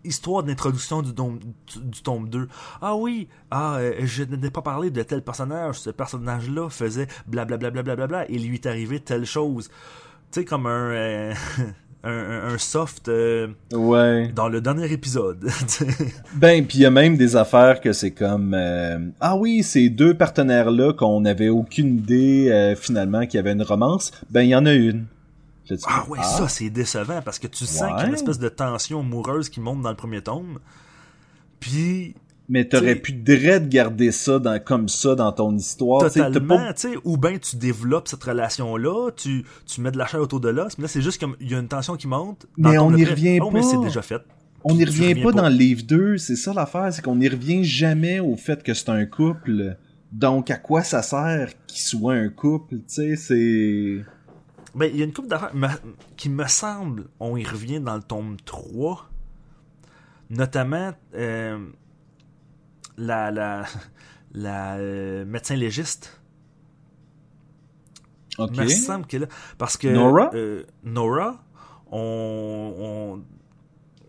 Speaker 4: histoire d'introduction du tome, du, du tome 2. Ah oui, ah, euh, je n'ai pas parlé de tel personnage, ce personnage-là faisait blablabla, bla, bla, et lui est arrivé telle chose. Tu sais, comme un, euh, [laughs] un, soft euh,
Speaker 3: Ouais.
Speaker 4: dans le dernier épisode. [laughs]
Speaker 3: Ben, puis il y a même des affaires que c'est comme euh, ah oui, ces deux partenaires là qu'on n'avait aucune idée euh, finalement qu'il y avait une romance, ben il y en a une.
Speaker 4: Ah ouais, ça c'est décevant parce que tu sens qu'il y a une espèce de tension amoureuse qui monte dans le premier tome. Puis
Speaker 3: Mais t'aurais pu direct garder ça dans, comme ça dans ton histoire.
Speaker 4: Totalement,
Speaker 3: pas-
Speaker 4: tu sais, ou bien tu développes cette relation-là, tu, tu mets de la chair autour de l'os, mais là c'est juste comme il y a une tension qui monte. Dans
Speaker 3: Mais on n'y revient
Speaker 4: oh, mais
Speaker 3: pas.
Speaker 4: c'est déjà fait.
Speaker 3: on n'y revient pas
Speaker 4: pas.
Speaker 3: dans le livre 2, c'est ça l'affaire, c'est qu'on n'y revient jamais au fait que c'est un couple. Donc à quoi ça sert qu'il soit un couple, tu sais, c'est...
Speaker 4: Ben, il y a une couple d'affaires qui me semble, on y revient dans le tome 3, notamment euh, la, la, la euh, médecin légiste.
Speaker 3: Ok.
Speaker 4: Il me semble que là, parce que
Speaker 3: Nora?
Speaker 4: euh, Nora, on, on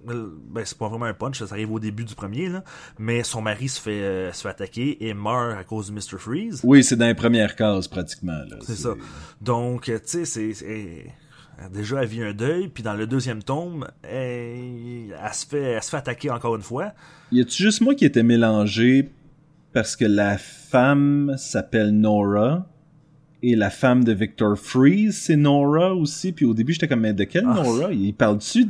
Speaker 4: ben c'est pas vraiment un punch, ça arrive au début du premier là, mais son mari se fait euh, se fait attaquer et meurt à cause de Mr Freeze.
Speaker 3: Oui, c'est dans les premières cases pratiquement.
Speaker 4: C'est ça. Donc, tu sais, c'est. Déjà, elle vit un deuil, puis dans le deuxième tome, elle, elle se, fait, elle se fait attaquer encore une fois.
Speaker 3: Y a-tu juste moi qui était mélangé parce que la femme s'appelle Nora et la femme de Victor Freeze c'est Nora aussi? Puis au début j'étais comme mais de quelle
Speaker 4: Ah.
Speaker 3: Nora? il parle-tu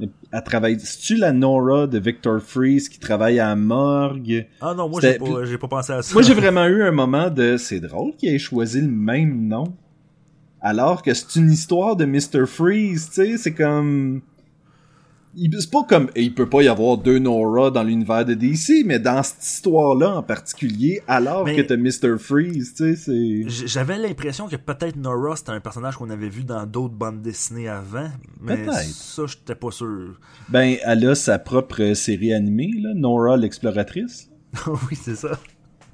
Speaker 3: elle travaille c'est-tu la Nora de Victor Freeze qui travaille à la morgue?
Speaker 4: Ah non, moi, j'ai pas, j'ai pas pensé à ça.
Speaker 3: moi j'ai vraiment eu un moment de c'est drôle qu'il ait choisi le même nom alors que c'est une histoire de Mr Freeze tu sais c'est comme c'est pas comme il peut pas y avoir deux Nora dans l'univers de DC, mais dans cette histoire-là en particulier, alors
Speaker 4: Mais-
Speaker 3: que t'as Mr. Freeze, tu sais, c'est.
Speaker 4: J'avais l'impression que peut-être Nora c'était un personnage qu'on avait vu dans d'autres bandes dessinées avant, mais ça j'étais pas sûr.
Speaker 3: Ben, elle a sa propre série animée, là, Nora l'exploratrice. [laughs]
Speaker 4: oui, c'est ça.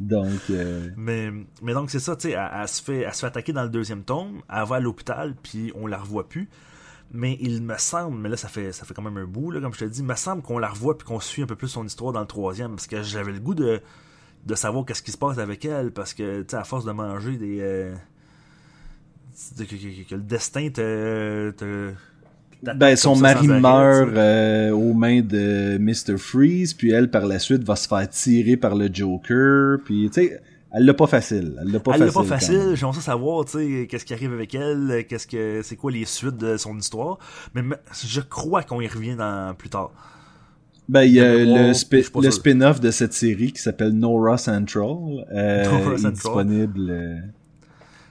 Speaker 3: Donc, euh,
Speaker 4: Mais, mais donc c'est ça, tu sais, elle, se fait, elle se fait attaquer dans le deuxième tome, elle va à l'hôpital, puis on la revoit plus. Mais il me semble, mais là ça fait ça fait quand même un bout, là, comme je te dis, il me semble qu'on la revoit puis qu'on suit un peu plus son histoire dans le troisième, parce que j'avais le goût de, de savoir qu'est-ce qui se passe avec elle, parce que, tu sais, à force de manger des... euh, que, le destin te...
Speaker 3: ben, son mari meurt euh, aux mains de Mr. Freeze, puis elle, par la suite, va se faire tirer par le Joker, puis, tu sais, elle l'a pas facile. Elle l'a pas
Speaker 4: elle
Speaker 3: facile.
Speaker 4: l'a pas facile,
Speaker 3: même.
Speaker 4: j'aimerais ça savoir, tu sais, qu'est-ce qui arrive avec elle, qu'est-ce que, c'est quoi les suites de son histoire. Mais je crois qu'on y revient dans, plus tard.
Speaker 3: Ben, il y a
Speaker 4: De
Speaker 3: le, spi- spin-off de cette série qui s'appelle Nora Central. Euh,
Speaker 4: Nora Central.
Speaker 3: disponible.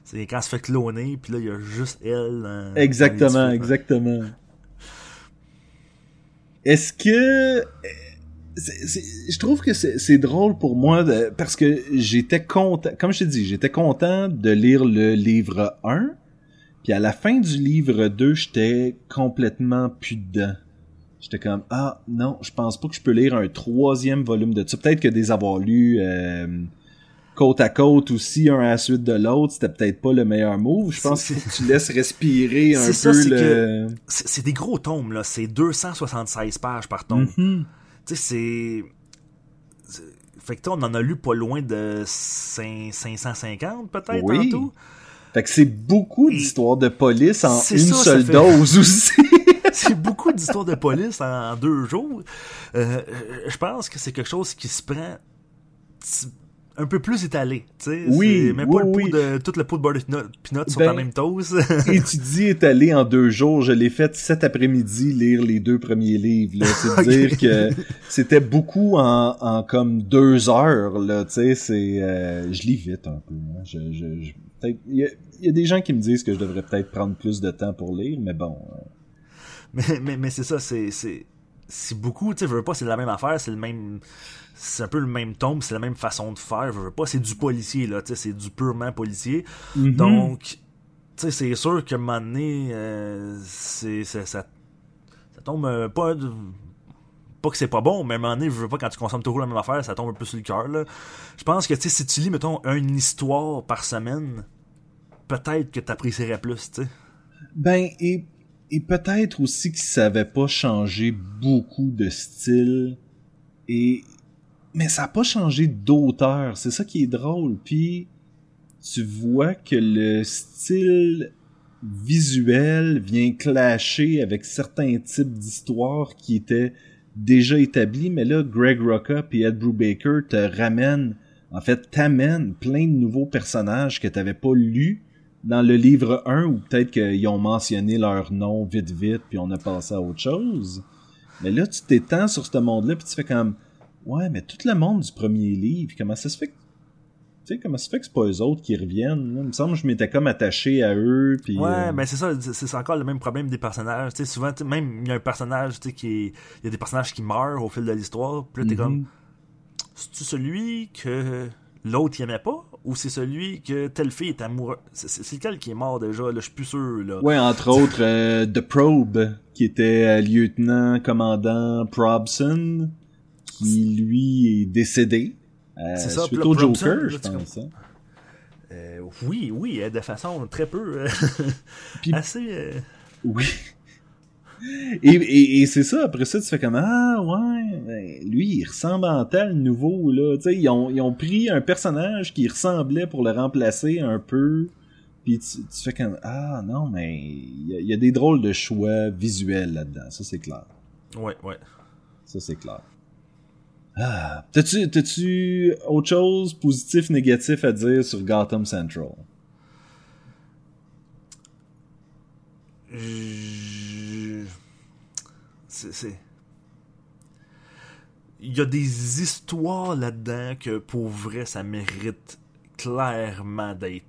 Speaker 4: C'est quand elle se fait cloner, puis là, il y a juste elle. dans-
Speaker 3: Exactement,
Speaker 4: dans les
Speaker 3: exactement. Est-ce que... je trouve que c'est c'est drôle pour moi de- parce que j'étais content, comme je t'ai dit, j'étais content de lire le livre 1, puis à la fin du livre 2, j'étais complètement plus dedans. J'étais comme ah non, je pense pas que je peux lire un troisième volume de ça. Peut-être que des avoir lu euh, côte à côte aussi, un à la suite de l'autre, c'était peut-être pas le meilleur move. Je pense que tu laisses respirer [laughs] un
Speaker 4: ça,
Speaker 3: peu
Speaker 4: c'est
Speaker 3: le.
Speaker 4: C'est des gros tomes, là. C'est 276 pages par tome.
Speaker 3: Mhm.
Speaker 4: Tu sais, c'est. Fait que, on en a lu pas loin de cin- 550, peut-être,
Speaker 3: Oui.
Speaker 4: en tout.
Speaker 3: Fait que [laughs] c'est beaucoup d'histoires de police en une
Speaker 4: ça, ça
Speaker 3: seule
Speaker 4: fait-
Speaker 3: dose aussi.
Speaker 4: c'est beaucoup d'histoires de police en, deux jours. Euh, je pense que c'est quelque chose qui se prend un peu plus étalé. tu sais.
Speaker 3: Oui,
Speaker 4: même pas
Speaker 3: oui,
Speaker 4: le pot de, tout le pot de beurre de peanut- peanut sur
Speaker 3: Ben,
Speaker 4: ta même toast. [laughs]
Speaker 3: Étudier est allé en deux jours. Je l'ai fait cet après-midi lire les deux premiers livres. là. C'est [laughs] de
Speaker 4: Ok.
Speaker 3: dire que c'était beaucoup en, en comme deux heures. Là, tu sais, c'est, euh, je lis vite un peu. hein. Je, je, je- peut-être- il y, a, il y a des gens qui me disent que je devrais peut-être prendre plus de temps pour lire, mais bon. euh,
Speaker 4: mais mais, mais c'est ça, c'est c'est beaucoup, tu sais, veux pas, c'est la même affaire, c'est le même c'est un peu le même tome, c'est la même façon de faire, veux pas, c'est du policier là, tu sais, c'est du purement policier.
Speaker 3: Mhm.
Speaker 4: Donc tu sais, c'est sûr qu'à un moment donné euh, c'est ça ça tombe euh, pas pas que c'est pas bon, mais à un moment donné, je veux pas quand tu consommes toujours la même affaire, ça tombe un peu sur le cœur là. Je pense que tu sais si tu lis mettons une histoire par semaine, peut-être que t'apprécierais plus, tu sais.
Speaker 3: Ben, et, et peut-être aussi que ça avait pas changé beaucoup de style. Et, mais ça a pas changé d'auteur. C'est ça qui est drôle. Puis, tu vois que le style visuel vient clasher avec certains types d'histoires qui étaient déjà établis. Mais là, Greg Rucka et Ed Brubaker te ramènent, en fait, t'amènent plein de nouveaux personnages que t'avais pas lus dans le livre 1 ou peut-être qu'ils ont mentionné leur nom vite vite puis on a passé à autre chose. Mais là, tu t'étends sur ce monde-là puis tu fais comme ouais, mais tout le monde du premier livre, comment ça se fait que tu sais comment ça se fait que c'est pas eux autres qui reviennent là? Il me semble que je m'étais comme attaché à eux puis
Speaker 4: Ouais,
Speaker 3: euh,
Speaker 4: mais c'est ça, c'est encore le même problème des personnages. Tu sais, souvent, tu sais, même il y a un personnage, tu sais, qui est... il y a des personnages qui meurent au fil de l'histoire. Puis là, t'es comme, c'est-tu celui que l'autre il aimait pas, ou c'est celui que telle fille est amoureuse? C'est lequel qui est mort déjà, là, je suis plus sûr, là.
Speaker 3: Ouais, entre [laughs] autres euh, The Probe qui était euh, lieutenant commandant Probson qui lui est décédé. Euh,
Speaker 4: C'est ça,
Speaker 3: suite au Joker, je pense. hein.
Speaker 4: Euh, oui, oui, euh, de façon très peu, euh, [laughs]
Speaker 3: Puis-
Speaker 4: assez...
Speaker 3: Oui. [laughs] Et, et, et c'est ça, après ça, tu fais comme Ah ouais, ben, lui, il ressemble en tel nouveau, là. Ils ont, ils ont pris un personnage qui ressemblait pour le remplacer un peu. Puis tu, tu fais comme Ah non, mais il y, y a des drôles de choix visuels là-dedans, ça c'est clair.
Speaker 4: Ouais, ouais.
Speaker 3: Ça c'est clair. Ah, t'as-tu, t'as-tu autre chose, positif, négatif à dire sur Gotham Central?
Speaker 4: Je- C'est. Il y a des histoires là-dedans que pour vrai ça mérite clairement d'être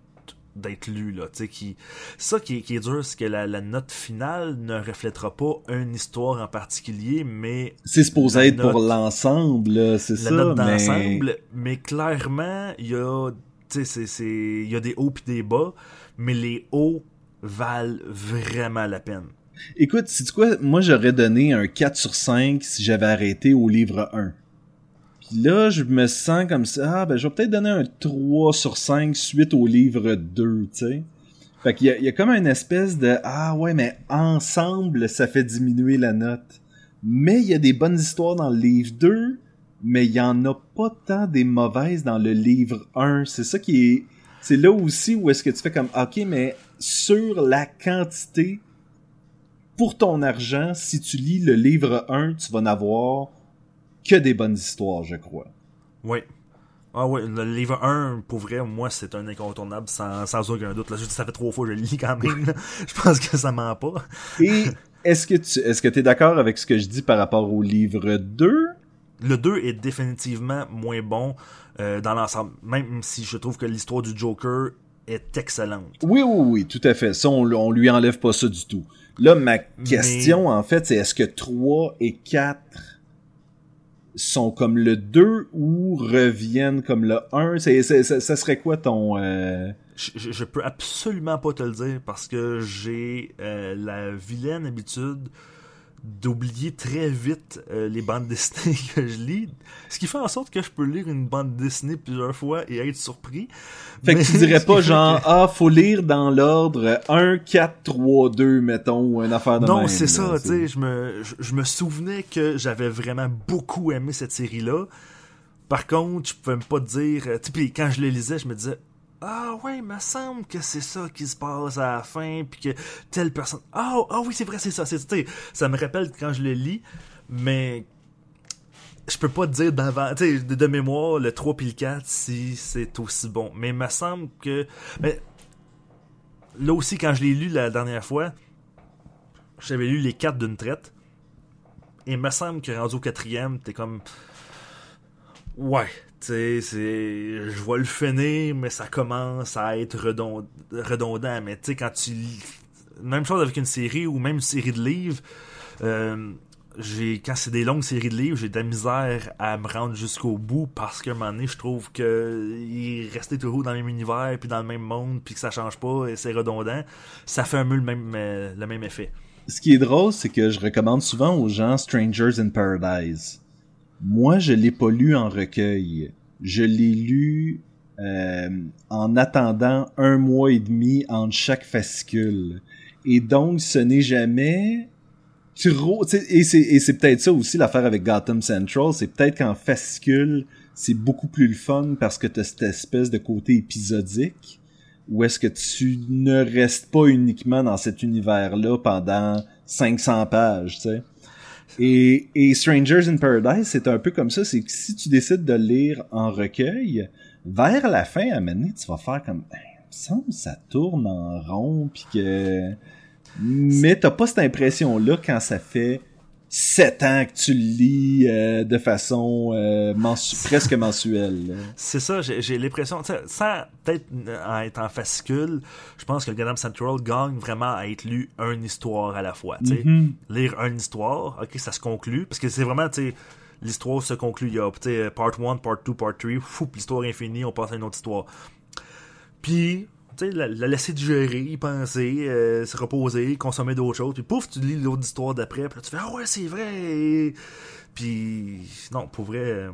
Speaker 4: d'être lu là tu sais qui ça qui est, qui est dur c'est que la, la note finale ne reflètera pas une histoire en particulier mais
Speaker 3: C'est supposé
Speaker 4: La
Speaker 3: être pour
Speaker 4: note-
Speaker 3: l'ensemble, c'est
Speaker 4: la
Speaker 3: ça.
Speaker 4: note
Speaker 3: mais...
Speaker 4: d'ensemble mais clairement il y a tu sais c'est c'est il y a des hauts puis des bas mais les hauts valent vraiment la peine
Speaker 3: Écoute, c'est quoi? Moi, j'aurais donné un 4 sur 5 si j'avais arrêté au livre 1. Là, je me sens comme ça. Ah, ben, je vais peut-être donner un 3 sur 5 suite au livre 2, tu sais. Fait qu'il y a, comme une espèce de Ah ouais, mais ensemble, ça fait diminuer la note. Mais il y a des bonnes histoires dans le livre 2, mais il y en a pas tant des mauvaises dans le livre 1. C'est ça qui est. C'est là aussi où est-ce que tu fais comme OK, mais sur la quantité, pour ton argent, si tu lis le livre 1, tu vas n'avoir que des bonnes histoires, je crois.
Speaker 4: Oui. Ah oui, le livre 1, pour vrai, moi, c'est un incontournable sans, sans aucun doute. Là, je dis, ça fait trois fois que je le lis quand même. là. Je pense que ça ment pas.
Speaker 3: Et est-ce que tu est-ce que es d'accord avec ce que je dis par rapport au livre 2?
Speaker 4: Le 2 est définitivement moins bon euh, dans l'ensemble, même si je trouve que l'histoire du Joker est excellente.
Speaker 3: Oui, oui, oui, tout à fait. Ça, on, on lui enlève pas ça du tout. Là, ma question, en fait, c'est est-ce que 3 et 4 sont comme le 2 ou reviennent comme le 1? C'est, c'est- c'est- ça serait quoi ton... euh,
Speaker 4: je peux absolument pas te le dire parce que j'ai euh, la vilaine habitude d'oublier très vite euh, les bandes dessinées [laughs] que je lis. Ce qui fait en sorte que je peux lire une bande dessinée plusieurs fois et être surpris.
Speaker 3: Fait que tu dirais pas genre,
Speaker 4: que-
Speaker 3: ah, faut lire dans l'ordre 1, 4, 3, 2, mettons, ou une affaire de
Speaker 4: Non, c'est ça, tu sais, je me, je, je me souvenais que j'avais vraiment beaucoup aimé cette série-là. Par contre, je pouvais même pas te dire, euh, tu quand je le lisais, je me disais, ah ouais, il me semble que c'est ça qui se passe à la fin, puis que telle personne, ah ah oui, c'est vrai, c'est ça, c'est, ça me rappelle quand je le lis, mais je peux pas te dire d'avant, de, de mémoire, le 3 puis le 4, si c'est aussi bon. Mais il me semble que, mais là aussi, quand je l'ai lu la dernière fois, j'avais lu les quatre d'une traite. Et il me semble que rendu au quatrième, t'es comme. Ouais, tu sais. Je vois le finir, mais ça commence à être redond- redondant. Mais tu sais, quand tu. Même chose avec une série ou même une série de livres. euh, j'ai quand c'est des longues séries de livres, j'ai de la misère à me rendre jusqu'au bout parce qu'à un moment donné, je trouve que il restait toujours dans le même univers puis dans le même monde puis que ça change pas et c'est redondant. Ça fait un peu le même euh, le même effet.
Speaker 3: Ce qui est drôle, c'est que je recommande souvent aux gens Strangers in Paradise. Moi, je l'ai pas lu en recueil. Je l'ai lu euh, en attendant un mois et demi entre chaque fascicule. Et donc, ce n'est jamais trop... Et c'est, peut-être ça aussi l'affaire avec Gotham Central. C'est peut-être qu'en fascicule, c'est beaucoup plus le fun parce que tu as cette espèce de côté épisodique où est-ce que tu ne restes pas uniquement dans cet univers-là pendant 500 pages, tu sais. Et, et Strangers in Paradise, c'est un peu comme ça, c'est que si tu décides de lire en recueil, vers la fin, à un moment donné, tu vas faire comme, Ben, il me semble que ça tourne en rond, puis que... Mais t'as pas cette impression-là quand ça fait sept ans que tu le lis euh, de façon euh, mensu- presque mensuelle.
Speaker 4: C'est ça, j'ai l'impression, sans peut-être en être en fascicule, je pense que le Gotham Central gagne vraiment à être lu une histoire à la fois.
Speaker 3: Mhm.
Speaker 4: Lire une histoire, ok, ça se conclut, parce que c'est vraiment, tu sais, l'histoire se conclut. Il y a, part 1, part 2, part 3, fou, puis l'histoire est finie, on passe à une autre histoire. Puis, la, la laisser digérer, y penser, euh, se reposer, consommer d'autres choses, puis pouf, tu lis l'autre histoire d'après, puis là, tu fais, ah ouais, c'est vrai! Puis, non, pour vrai, euh,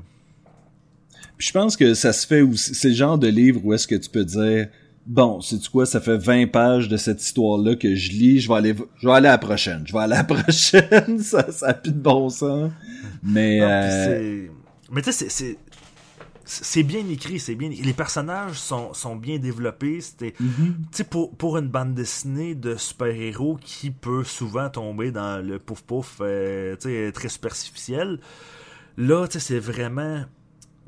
Speaker 3: Puis je pense que ça se fait aussi. C'est le genre de livre où est-ce que tu peux dire Bon, c'est quoi, ça fait 20 pages de cette histoire-là que je lis, je vais aller je vais aller à la prochaine. Je vais aller à la [laughs] prochaine, ça ça a plus de bon sens. Mais
Speaker 4: Non,
Speaker 3: euh,
Speaker 4: Mais tu sais, c'est- c'est. Bien écrit, c'est bien. Les personnages sont, sont bien développés. C'était,
Speaker 3: mhm.
Speaker 4: tu sais, pour, pour une bande dessinée de super-héros qui peut souvent tomber dans le pouf pouf, euh, tu sais, très superficiel. Là, tu sais, c'est vraiment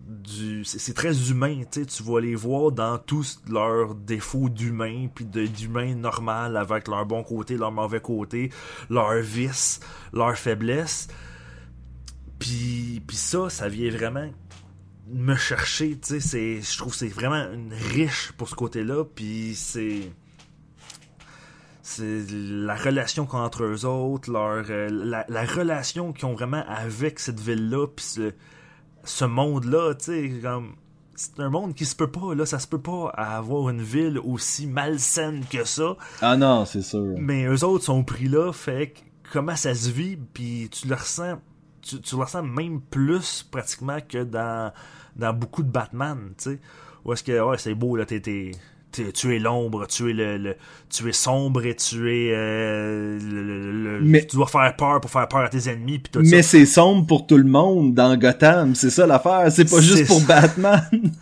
Speaker 4: du, c'est c'est très humain. Tu sais, tu vas les voir dans tous leurs défauts d'humain, puis de- d'humain normal avec leur bon côté, leur mauvais côté, leurs vices, leurs faiblesses. Puis, puis ça, ça vient vraiment me chercher, tu sais, c'est, je trouve que c'est vraiment une riche pour ce côté-là, puis c'est, c'est la relation qu'ont entre eux autres, leur, euh, la, la relation qu'ils ont vraiment avec cette ville-là, puis ce, ce monde-là, tu sais, comme, c'est un monde qui se peut pas, là, ça se peut pas avoir une ville aussi malsaine que ça,
Speaker 3: Ah non, c'est sûr.
Speaker 4: mais eux autres sont pris là, fait que comment ça se vit, puis tu le ressens, tu, tu le ressens même plus pratiquement que dans, dans beaucoup de Batman, tu sais. Où est-ce que, ouais, c'est beau, là, t'es, t'es- t'es- tu es l'ombre, tu es le, le- tu es sombre et tu es, euh, le-
Speaker 3: Mais-
Speaker 4: tu dois faire peur pour faire peur à tes ennemis, puis tout
Speaker 3: Mais
Speaker 4: ça.
Speaker 3: c'est sombre pour tout le monde dans Gotham, c'est ça l'affaire. C'est pas
Speaker 4: C'est-
Speaker 3: juste pour Batman. [laughs]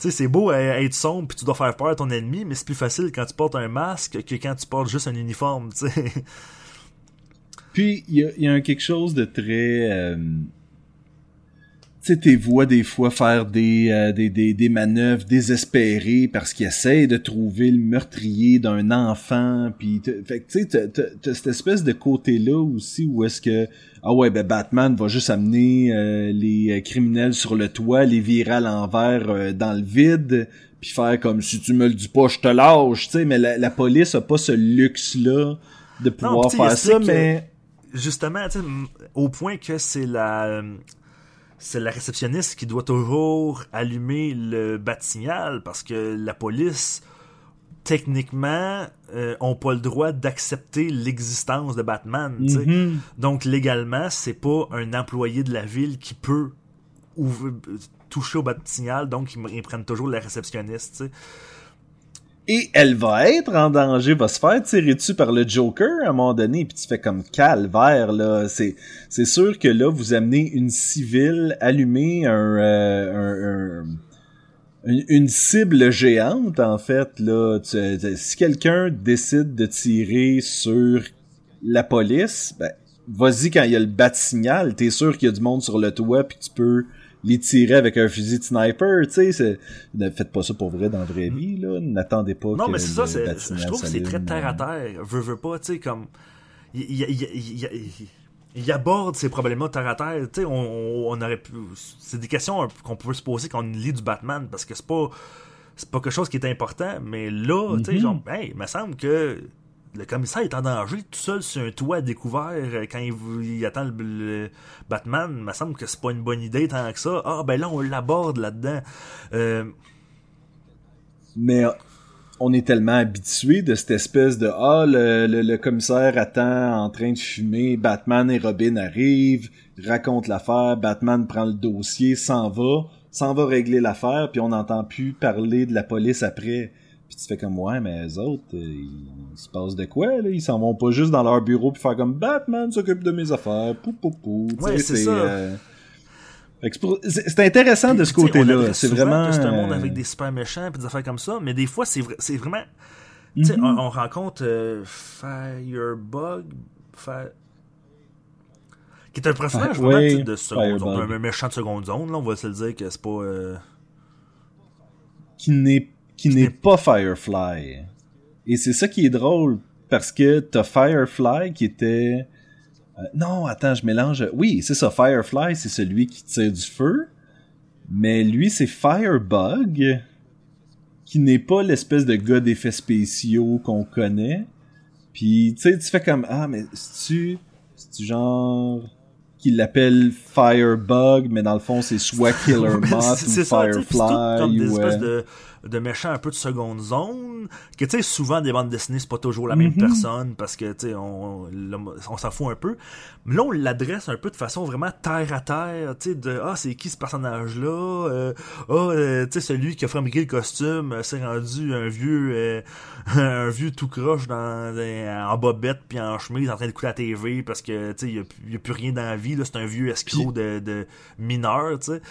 Speaker 4: Tu sais, c'est beau à être sombre, puis tu dois faire peur à ton ennemi, mais c'est plus facile quand tu portes un masque que quand tu portes juste un uniforme, tu sais.
Speaker 3: Puis, il y a, y a un quelque chose de très... euh, Tu sais, tes vois des fois faire des, euh, des, des, des manœuvres désespérées parce qu'ils essayent de trouver le meurtrier d'un enfant. Puis, t'as- fait que tu sais, t'as- cette espèce de côté-là aussi où est-ce que... Ah ouais, ben Batman va juste amener euh, les euh, criminels sur le toit, les virer à l'envers euh, dans le vide, puis faire comme si tu me le dis pas, je te lâche, tu sais. Mais la, la police a pas ce luxe-là de pouvoir faire ça,
Speaker 4: que-
Speaker 3: mais...
Speaker 4: justement, au point que c'est la c'est la réceptionniste qui doit toujours allumer le bat-signal parce que la police techniquement euh, ont pas le droit d'accepter l'existence de Batman.
Speaker 3: Mhm.
Speaker 4: Donc légalement, c'est pas un employé de la ville qui peut ouvrir- toucher au bat-signal, donc ils, ils prennent toujours la réceptionniste.
Speaker 3: Et elle va être en danger, va se faire tirer dessus par le Joker à un moment donné, puis tu fais comme calvaire là. C'est c'est sûr que là vous amenez une civile allumer un, euh, un- un- une, cible géante en fait là. Si quelqu'un décide de tirer sur la police, ben vas-y quand il y a le bat signal, t'es sûr qu'il y a du monde sur le toit puis tu peux les tirer avec un fusil de sniper, tu sais, ne faites pas ça pour vrai dans la vraie vie, là, n'attendez pas
Speaker 4: Non,
Speaker 3: que
Speaker 4: mais c'est ça, je trouve que c'est très terre à terre. Veux, veux pas, tu sais, comme. Il, il, il, il- il- il aborde ces problèmes-là terre à terre. Tu sais, on, aurait pu. C'est des questions qu'on peut se poser quand on lit du Batman, parce que c'est pas. C'est pas quelque chose qui est important, mais là, tu sais,
Speaker 3: Mhm.
Speaker 4: genre, hey, il me semble que le commissaire est en danger tout seul sur un toit découvert euh, quand il, attend le, Batman. Il me semble que c'est pas une bonne idée tant que ça. Ah, ben là, on l'aborde là-dedans. Euh,
Speaker 3: Mais on est tellement habitué de cette espèce de ah le, le commissaire attend en train de fumer, Batman et Robin arrivent, racontent l'affaire, Batman prend le dossier, s'en va, s'en va régler l'affaire, puis on n'entend plus parler de la police après. Puis tu fais comme ouais mais les autres euh, il se passe de quoi là? Ils s'en vont pas juste dans leur bureau puis faire comme Batman s'occupe de mes affaires pou pou pou
Speaker 4: Ouais, c'est ça.
Speaker 3: euh, c'est intéressant de ce côté-là c'est vraiment
Speaker 4: C'est un monde
Speaker 3: euh,
Speaker 4: avec des super méchants et des affaires comme ça, mais des fois, c'est vrai- c'est vraiment. Tu sais,
Speaker 3: Mhm.
Speaker 4: on, on rencontre euh, Firebug. Fire- Qui est un personnage vraiment
Speaker 3: oui,
Speaker 4: de seconde zone, un méchant de seconde zone, là, on va se le dire que c'est pas. euh,
Speaker 3: qui n'est qui n'est pas Firefly. Et c'est ça qui est drôle parce que t'as Firefly qui était euh, non, attends, je mélange. Oui, c'est ça Firefly, c'est celui qui tire du feu. Mais lui c'est Firebug qui n'est pas l'espèce de gars d'effets spéciaux qu'on connaît. Puis tu sais, tu fais comme ah mais c'est-tu c'est-tu genre qu'il l'appelle Firebug, mais dans le fond, c'est soit [laughs] Killer Moth
Speaker 4: c'est-
Speaker 3: ou
Speaker 4: ça,
Speaker 3: Firefly.
Speaker 4: comme des
Speaker 3: ou,
Speaker 4: espèces de, de méchants un peu de seconde zone. Que tu sais, souvent des bandes dessinées, c'est pas toujours la même
Speaker 3: Mhm.
Speaker 4: personne parce que tu sais, on, l'homme- on s'en fout un peu. Mais là, on l'adresse un peu de façon vraiment terre à terre. Tu sais, de ah, c'est qui ce personnage-là euh, Ah, euh, tu sais, celui qui a fabriqué le costume euh, s'est rendu un vieux, euh, [laughs] un vieux tout croche dans, en bobette puis en chemise en train de couler la TV parce que tu sais, il y a, plus- il y a plus rien dans la vie. là C'est un vieux escroc de, de mineur, tu sais.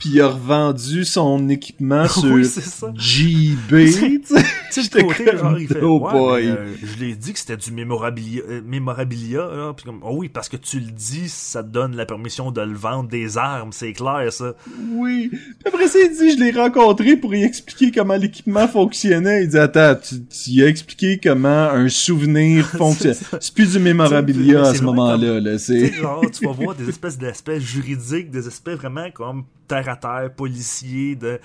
Speaker 3: Puis il a revendu son équipement [laughs] sur
Speaker 4: Oui.
Speaker 3: JB, [laughs] sais. [laughs]
Speaker 4: sais,
Speaker 3: J'étais
Speaker 4: le côté,
Speaker 3: comme,
Speaker 4: genre, il fait,
Speaker 3: oh
Speaker 4: ouais,
Speaker 3: boy.
Speaker 4: mais, euh, je l'ai dit que c'était du mémorabilia, euh, mémorabilia, là, puis comme, oh oui, parce que tu le dis, ça te donne la permission de le vendre des armes, c'est clair, ça.
Speaker 3: Oui. Puis après ça, il dit, je l'ai rencontré pour y expliquer comment l'équipement fonctionnait. Il dit, attends, tu, tu y as expliqué comment un souvenir [laughs] fonctionne.
Speaker 4: C'est
Speaker 3: plus du mémorabilia à ce moment-là, là.
Speaker 4: Tu
Speaker 3: C'est...
Speaker 4: genre, tu vas voir des espèces d'aspects juridiques, des aspects vraiment comme terre à terre, policier, de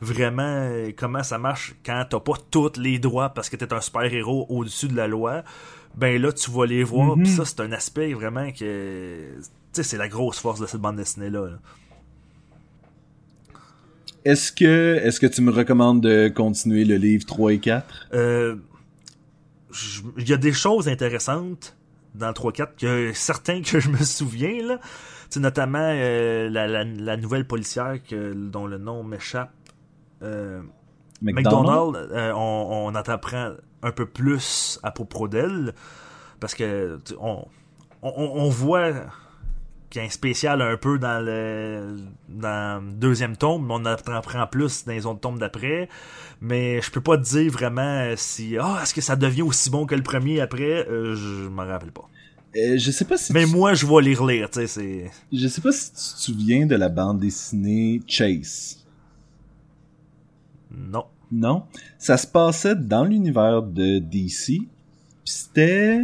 Speaker 4: vraiment euh, comment ça marche quand t'as pas tous les droits parce que t'es un super héros au-dessus de la loi. Ben là, tu vas les voir,
Speaker 3: Mhm.
Speaker 4: pis ça, c'est un aspect vraiment que. Tu sais, c'est la grosse force de cette bande dessinée-là. là.
Speaker 3: Est-ce que, est-ce que tu me recommandes de continuer le livre 3 et 4?
Speaker 4: Euh, Il y a des choses intéressantes dans le 3-4 que certains que je me souviens là. Tu sais, notamment euh, la, la, la nouvelle policière que, dont le nom m'échappe. Euh, McDonald, euh, on, on en apprend un peu plus à propos d'elle. Parce que tu- on, on, on voit qu'il y a un spécial un peu dans le, dans le deuxième tome, mais on en apprend plus dans les autres tomes d'après. Mais je peux pas te dire vraiment si ah est-ce que ça devient aussi bon que le premier après, euh, je m'en rappelle pas.
Speaker 3: Euh, je sais pas si
Speaker 4: Mais
Speaker 3: tu-
Speaker 4: moi je vais les relire, tu sais c'est
Speaker 3: je sais pas si tu te souviens de la bande dessinée Chase.
Speaker 4: Non.
Speaker 3: Non. Ça se passait dans l'univers de DC. C'était.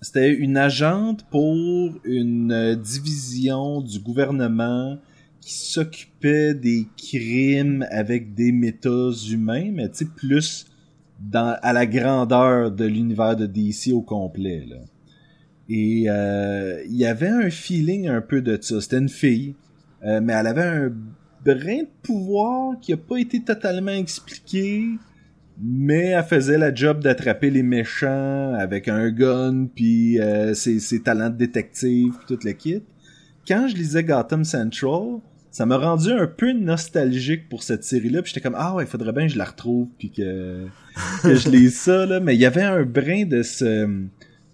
Speaker 3: C'était une agente pour une division du gouvernement qui s'occupait des crimes avec des métas humains, mais tu sais, plus dans, à la grandeur de l'univers de DC au complet. Là. Et euh, il y avait un feeling un peu de ça. C'était une fille, euh, mais elle avait un brin de pouvoir qui a pas été totalement expliqué, mais elle faisait la job d'attraper les méchants avec un gun puis euh, ses, ses talents de détective puis tout le kit. Quand je lisais Gotham Central, ça m'a rendu un peu nostalgique pour cette série-là, puis j'étais comme ah ouais, il faudrait bien que je la retrouve puis que, [laughs] que je lise ça là, mais il y avait un brin de ce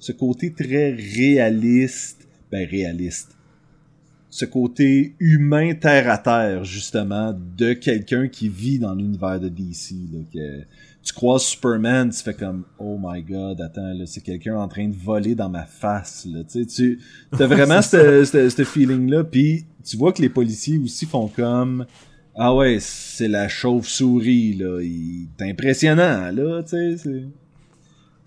Speaker 3: ce côté très réaliste, ben réaliste ce côté humain terre à terre justement de quelqu'un qui vit dans l'univers de DC là, que tu croises Superman tu fais comme oh my god attends là c'est quelqu'un en train de voler dans ma face là. Tu sais tu as vraiment ce feeling là puis tu vois que les policiers aussi font comme ah ouais c'est la chauve-souris là il est impressionnant là tu sais c'est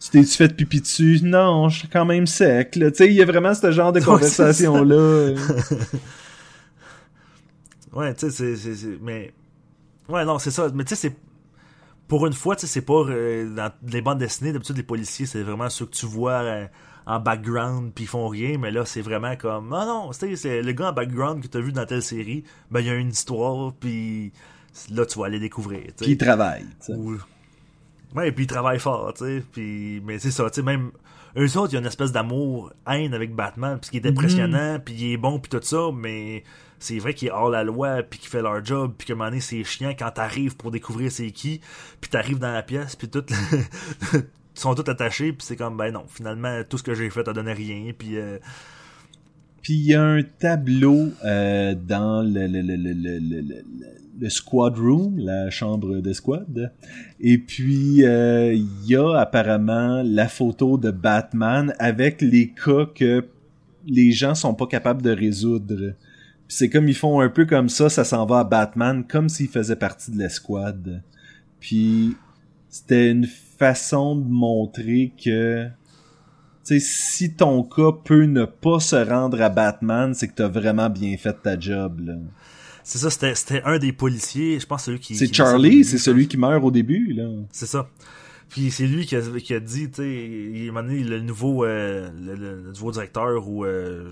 Speaker 3: tu t'es-tu fait pipi dessus? Non, je suis quand même sec. Tu sais, il y a vraiment ce genre de [laughs] conversation-là. [laughs]
Speaker 4: Ouais, tu sais, c'est, Mais. Ouais, non, c'est ça. Mais tu sais, c'est. Pour une fois, tu sais, c'est pas. euh, dans les bandes dessinées, d'habitude, les policiers, c'est vraiment ceux que tu vois euh, en background, puis ils font rien. Mais là, c'est vraiment comme. Ah non, tu sais, c'est le gars en background que t'as vu dans telle série. Ben, il y a une histoire, puis. Là, tu vas aller découvrir.
Speaker 3: Puis il travaille.
Speaker 4: Ou- Ouais, et puis ils travaillent fort, tu sais. Puis... Mais c'est ça, tu sais, même. Eux autres, il y a une espèce d'amour, haine avec Batman, puis qui est impressionnant, puis il est bon, puis tout ça, mais c'est vrai qu'il est hors la loi, puis qu'il fait leur job, puis qu'à un moment donné, c'est chiant quand t'arrives pour découvrir c'est qui, puis t'arrives dans la pièce, puis tout. [laughs] Ils sont tous attachés, puis c'est comme, ben non, finalement, tout ce que j'ai fait a donné rien, puis. euh,
Speaker 3: Puis il y a un tableau euh, dans le, le, le, le, le, squad room, la chambre de squad. Et puis euh, il y a apparemment la photo de Batman avec les cas que les gens sont pas capables de résoudre. C'est comme ils font un peu comme ça, ça s'en va à Batman, comme s'il faisait partie de l'escouade. Puis c'était une façon de montrer que sais, si ton cas peut ne pas se rendre à Batman, c'est que t'as vraiment bien fait ta job.
Speaker 4: C'est ça, c'était, c'était un des policiers, je pense celui qui.
Speaker 3: C'est Charlie, c'est celui qui meurt au début, là.
Speaker 4: C'est ça. Puis c'est lui qui a, qui a dit, tu sais, il m'a donné le nouveau, euh, le, nouveau directeur ou euh,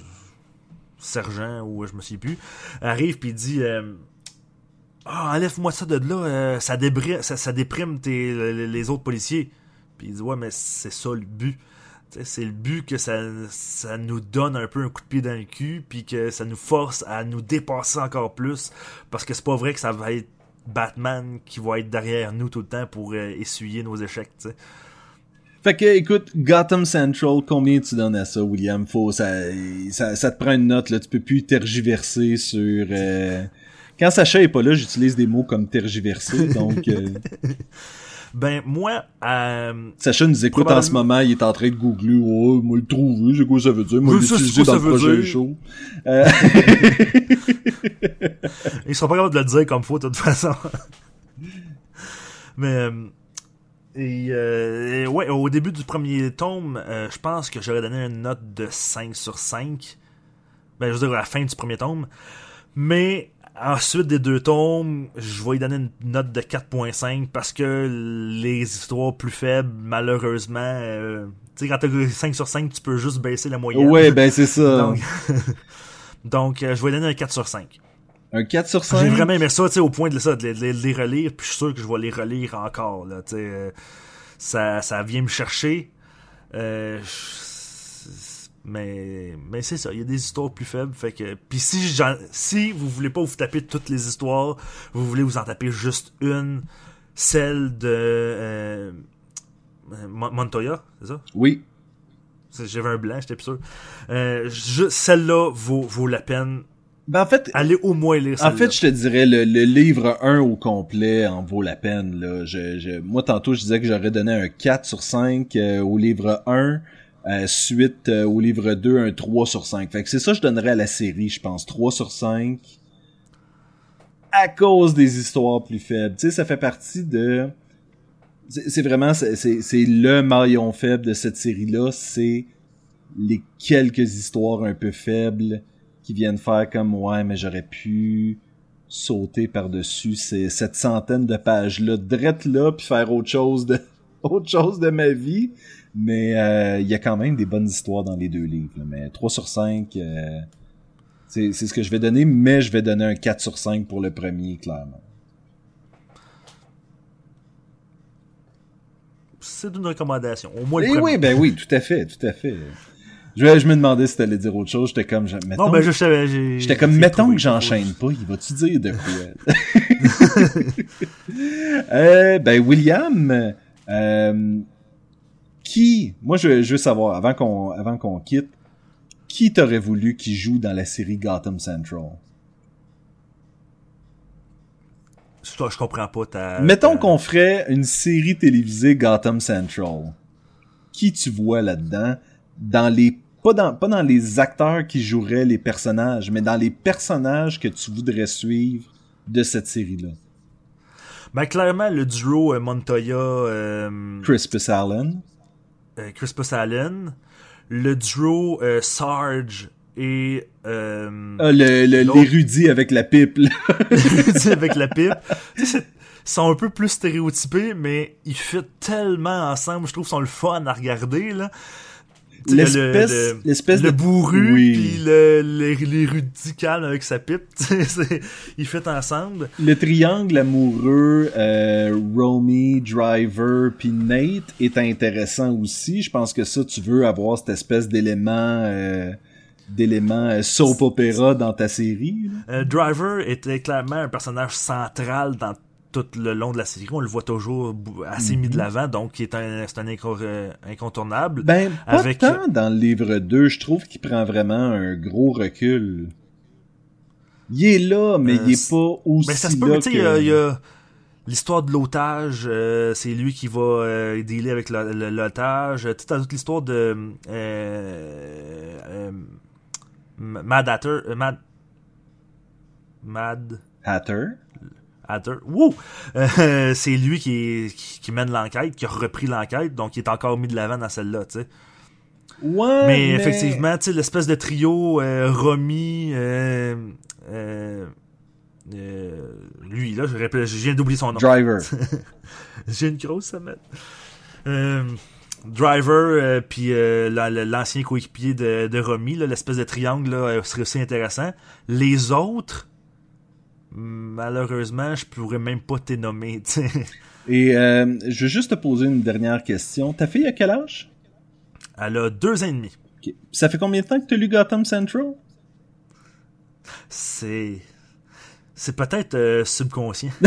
Speaker 4: sergent ou euh, je me souviens plus, arrive puis il dit, euh, ah enlève-moi ça de là, euh, ça, ça déprime tes, les, les autres policiers. Puis il dit ouais mais c'est ça le but. C'est le but que ça, ça nous donne un peu un coup de pied dans le cul, puis que ça nous force à nous dépasser encore plus, parce que c'est pas vrai que ça va être Batman qui va être derrière nous tout le temps pour euh, essuyer nos échecs.
Speaker 3: Fait que, écoute, Gotham Central, combien tu donnes à ça, William? Faut, ça, ça, ça te prend une note, là. Tu peux plus tergiverser sur, euh, Quand Sacha est pas là, j'utilise des mots comme tergiversé, donc... euh, [laughs]
Speaker 4: Ben, moi, euh,
Speaker 3: Sacha nous écoute en ce moment, il est en train de googler, oh, moi le trouver, c'est quoi ça veut dire, moi l'utiliser dans le prochain show. [laughs]
Speaker 4: ils sont pas capables de le dire comme faut, de toute façon. [laughs] Mais, euh, et, euh, et ouais, au début du premier tome, euh, je pense que j'aurais donné une note de 5 sur 5. Ben, je veux dire, à la fin du premier tome. Mais, ensuite des deux tomes, je vais y donner une note de 4.5 parce que les histoires plus faibles, malheureusement, euh, tu sais, quand t'as 5 sur 5, tu peux juste baisser la moyenne.
Speaker 3: Ouais, ben c'est ça. [laughs]
Speaker 4: Donc, [laughs] donc euh, je vais donner un 4 sur 5.
Speaker 3: Un 4 sur 5.
Speaker 4: J'ai vraiment aimé ça, tu sais, au point de, ça, de, les- de relire, puis je suis sûr que je vais les relire encore, là, tu sais. euh, ça, ça vient me chercher. Euh, mais mais c'est ça, il y a des histoires plus faibles, fait que... Puis si, j'en- si vous voulez pas vous taper toutes les histoires, vous voulez vous en taper juste une, celle de... Euh, Mon- Montoya, c'est ça?
Speaker 3: Oui.
Speaker 4: J'avais un blanc, j'étais plus sûr. Euh, celle-là vaut, vaut la peine.
Speaker 3: Ben en fait,
Speaker 4: Allez au moins lire.
Speaker 3: En fait, je te dirais, le, le livre 1 au complet en vaut la peine. Là. Je, je- moi, tantôt, je disais que j'aurais donné un 4 sur 5 euh, au livre 1. Euh, suite euh, au livre 2, un 3 sur 5. Fait que c'est ça que je donnerais à la série, je pense. 3 sur 5. À cause des histoires plus faibles. Tu sais, ça fait partie de... C'est vraiment... C'est le maillon faible de cette série-là. C'est les quelques histoires un peu faibles qui viennent faire comme ouais mais j'aurais pu sauter par-dessus cette centaine de pages là drette là puis faire autre chose de [laughs] ma vie mais euh, il y a quand même des bonnes histoires dans les deux livres là. mais 3 sur 5 euh, c'est ce que je vais donner mais je vais donner un 4 sur 5 pour le premier clairement
Speaker 4: C'est une recommandation. Au moins le
Speaker 3: Eh
Speaker 4: premier.
Speaker 3: oui ben oui tout à fait tout à fait je, je me demandais si t'allais dire autre chose j'étais comme je- mettons,
Speaker 4: Non, ben je savais.
Speaker 3: J'étais comme, mettons que j'enchaîne pas, il va-tu dire de quoi? [laughs] euh, ben, William, euh, qui, moi, je, je veux savoir, avant qu'on, avant qu'on quitte, qui t'aurait voulu qui joue dans la série Gotham Central?
Speaker 4: Je, je comprends pas ta.
Speaker 3: Mettons
Speaker 4: ta-
Speaker 3: qu'on ferait une série télévisée Gotham Central. Qui tu vois là-dedans? Dans les, pas dans, pas dans les acteurs qui joueraient les personnages, mais dans les personnages que tu voudrais suivre de cette série-là.
Speaker 4: Ben, clairement, le duo euh, Montoya, euh,
Speaker 3: Crispus Allen.
Speaker 4: Euh, Crispus Allen, le duo euh, Sarge et. Euh,
Speaker 3: Ah, le, le,
Speaker 4: L'autre.
Speaker 3: l'érudit avec la pipe, là. [laughs]
Speaker 4: avec la pipe. Tu sais, sont un peu plus stéréotypés, mais ils fit tellement ensemble. Je trouve sont le fun à regarder, là.
Speaker 3: L'espèce,
Speaker 4: le- bourru
Speaker 3: Oui.
Speaker 4: puis le, l'érudit calme avec sa pipe, [laughs] ils fit ensemble.
Speaker 3: Le triangle amoureux, euh, Romy, Driver, puis Nate est intéressant aussi. Je pense que ça, tu veux avoir cette espèce d'élément, euh, d'élément euh, soap opéra dans ta série.
Speaker 4: Euh, Driver était clairement un personnage central dans tout le long de la série. On le voit toujours assez mis de l'avant, donc un, c'est un inco- euh, incontournable.
Speaker 3: Mhm. Ben, pas
Speaker 4: Avec-
Speaker 3: tant dans le livre 2. Je trouve qu'il prend vraiment un gros recul. Il est là, mais
Speaker 4: Euh,
Speaker 3: il est pas aussi
Speaker 4: Ben, ça se peut,
Speaker 3: là
Speaker 4: il y
Speaker 3: que-
Speaker 4: a- il y a l'histoire de l'otage, euh, c'est lui qui va euh, dealer avec l'otage. Toute, toute l'histoire de Mad Hatter, Mad Mad
Speaker 3: Hatter?
Speaker 4: Hatter. Wouh! Euh, [laughs] c'est lui qui, qui, qui mène l'enquête, qui a repris l'enquête, donc il est encore mis de l'avant dans celle-là, tu sais.
Speaker 3: Ouais,
Speaker 4: mais, effectivement, tu sais, l'espèce de trio euh, Romy, euh, euh, euh, lui, là, je, rappelle- je viens d'oublier son nom.
Speaker 3: Driver. [laughs]
Speaker 4: J'ai une grosse semaine. Euh, Driver, euh, puis euh, la- la- l'ancien coéquipier de, de Romy, là, l'espèce de triangle là, serait aussi intéressant. Les autres, malheureusement, je pourrais même pas t'es nommer. [laughs]
Speaker 3: Et euh, je veux juste te poser une dernière question. Ta fille a quel âge?
Speaker 4: Elle a deux ans et demi.
Speaker 3: Ça fait combien de temps que tu as lu Gotham Central?
Speaker 4: C'est. C'est peut-être euh, subconscient. [laughs]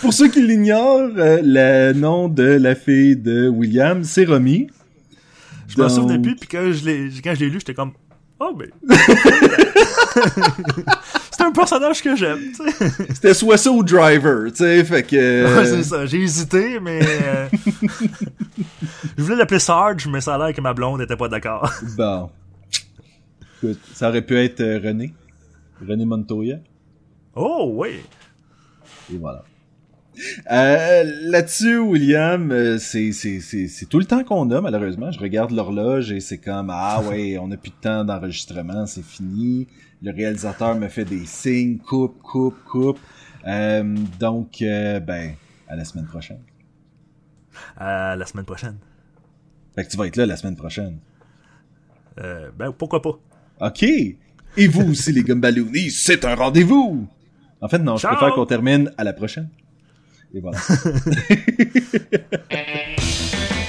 Speaker 3: Pour ceux qui l'ignorent, euh, le nom de la fille de William, c'est Romy.
Speaker 4: Je m'en
Speaker 3: Donc-
Speaker 4: souvenais plus, puis quand je l'ai lu, j'étais comme Oh, mais. [laughs] c'est un personnage que j'aime, tu sais.
Speaker 3: C'était soit ça ou Driver, tu sais, fait que... [laughs]
Speaker 4: Ouais, c'est ça. J'ai hésité, mais. euh, [laughs] Je voulais l'appeler Sarge, mais ça a l'air que ma blonde était pas d'accord.
Speaker 3: Bon. Écoute, ça aurait pu être euh, René. René Montoya.
Speaker 4: Oh, oui.
Speaker 3: Et voilà. Euh, Là-dessus, William, euh, c'est tout le temps qu'on a, malheureusement. Je regarde l'horloge et c'est comme, ah [laughs] ouais, on n'a plus de temps d'enregistrement, c'est fini. Le réalisateur me fait des signes, coupe, coupe, coupe. Euh, donc, euh, ben, à la semaine prochaine.
Speaker 4: À la semaine prochaine.
Speaker 3: Fait que tu vas être là la semaine prochaine.
Speaker 4: Ben, pourquoi pas?
Speaker 3: OK. Et vous aussi, les Gumballoonies, c'est un rendez-vous! En fait, non, je préfère qu'on termine à la prochaine. Et voilà. [laughs]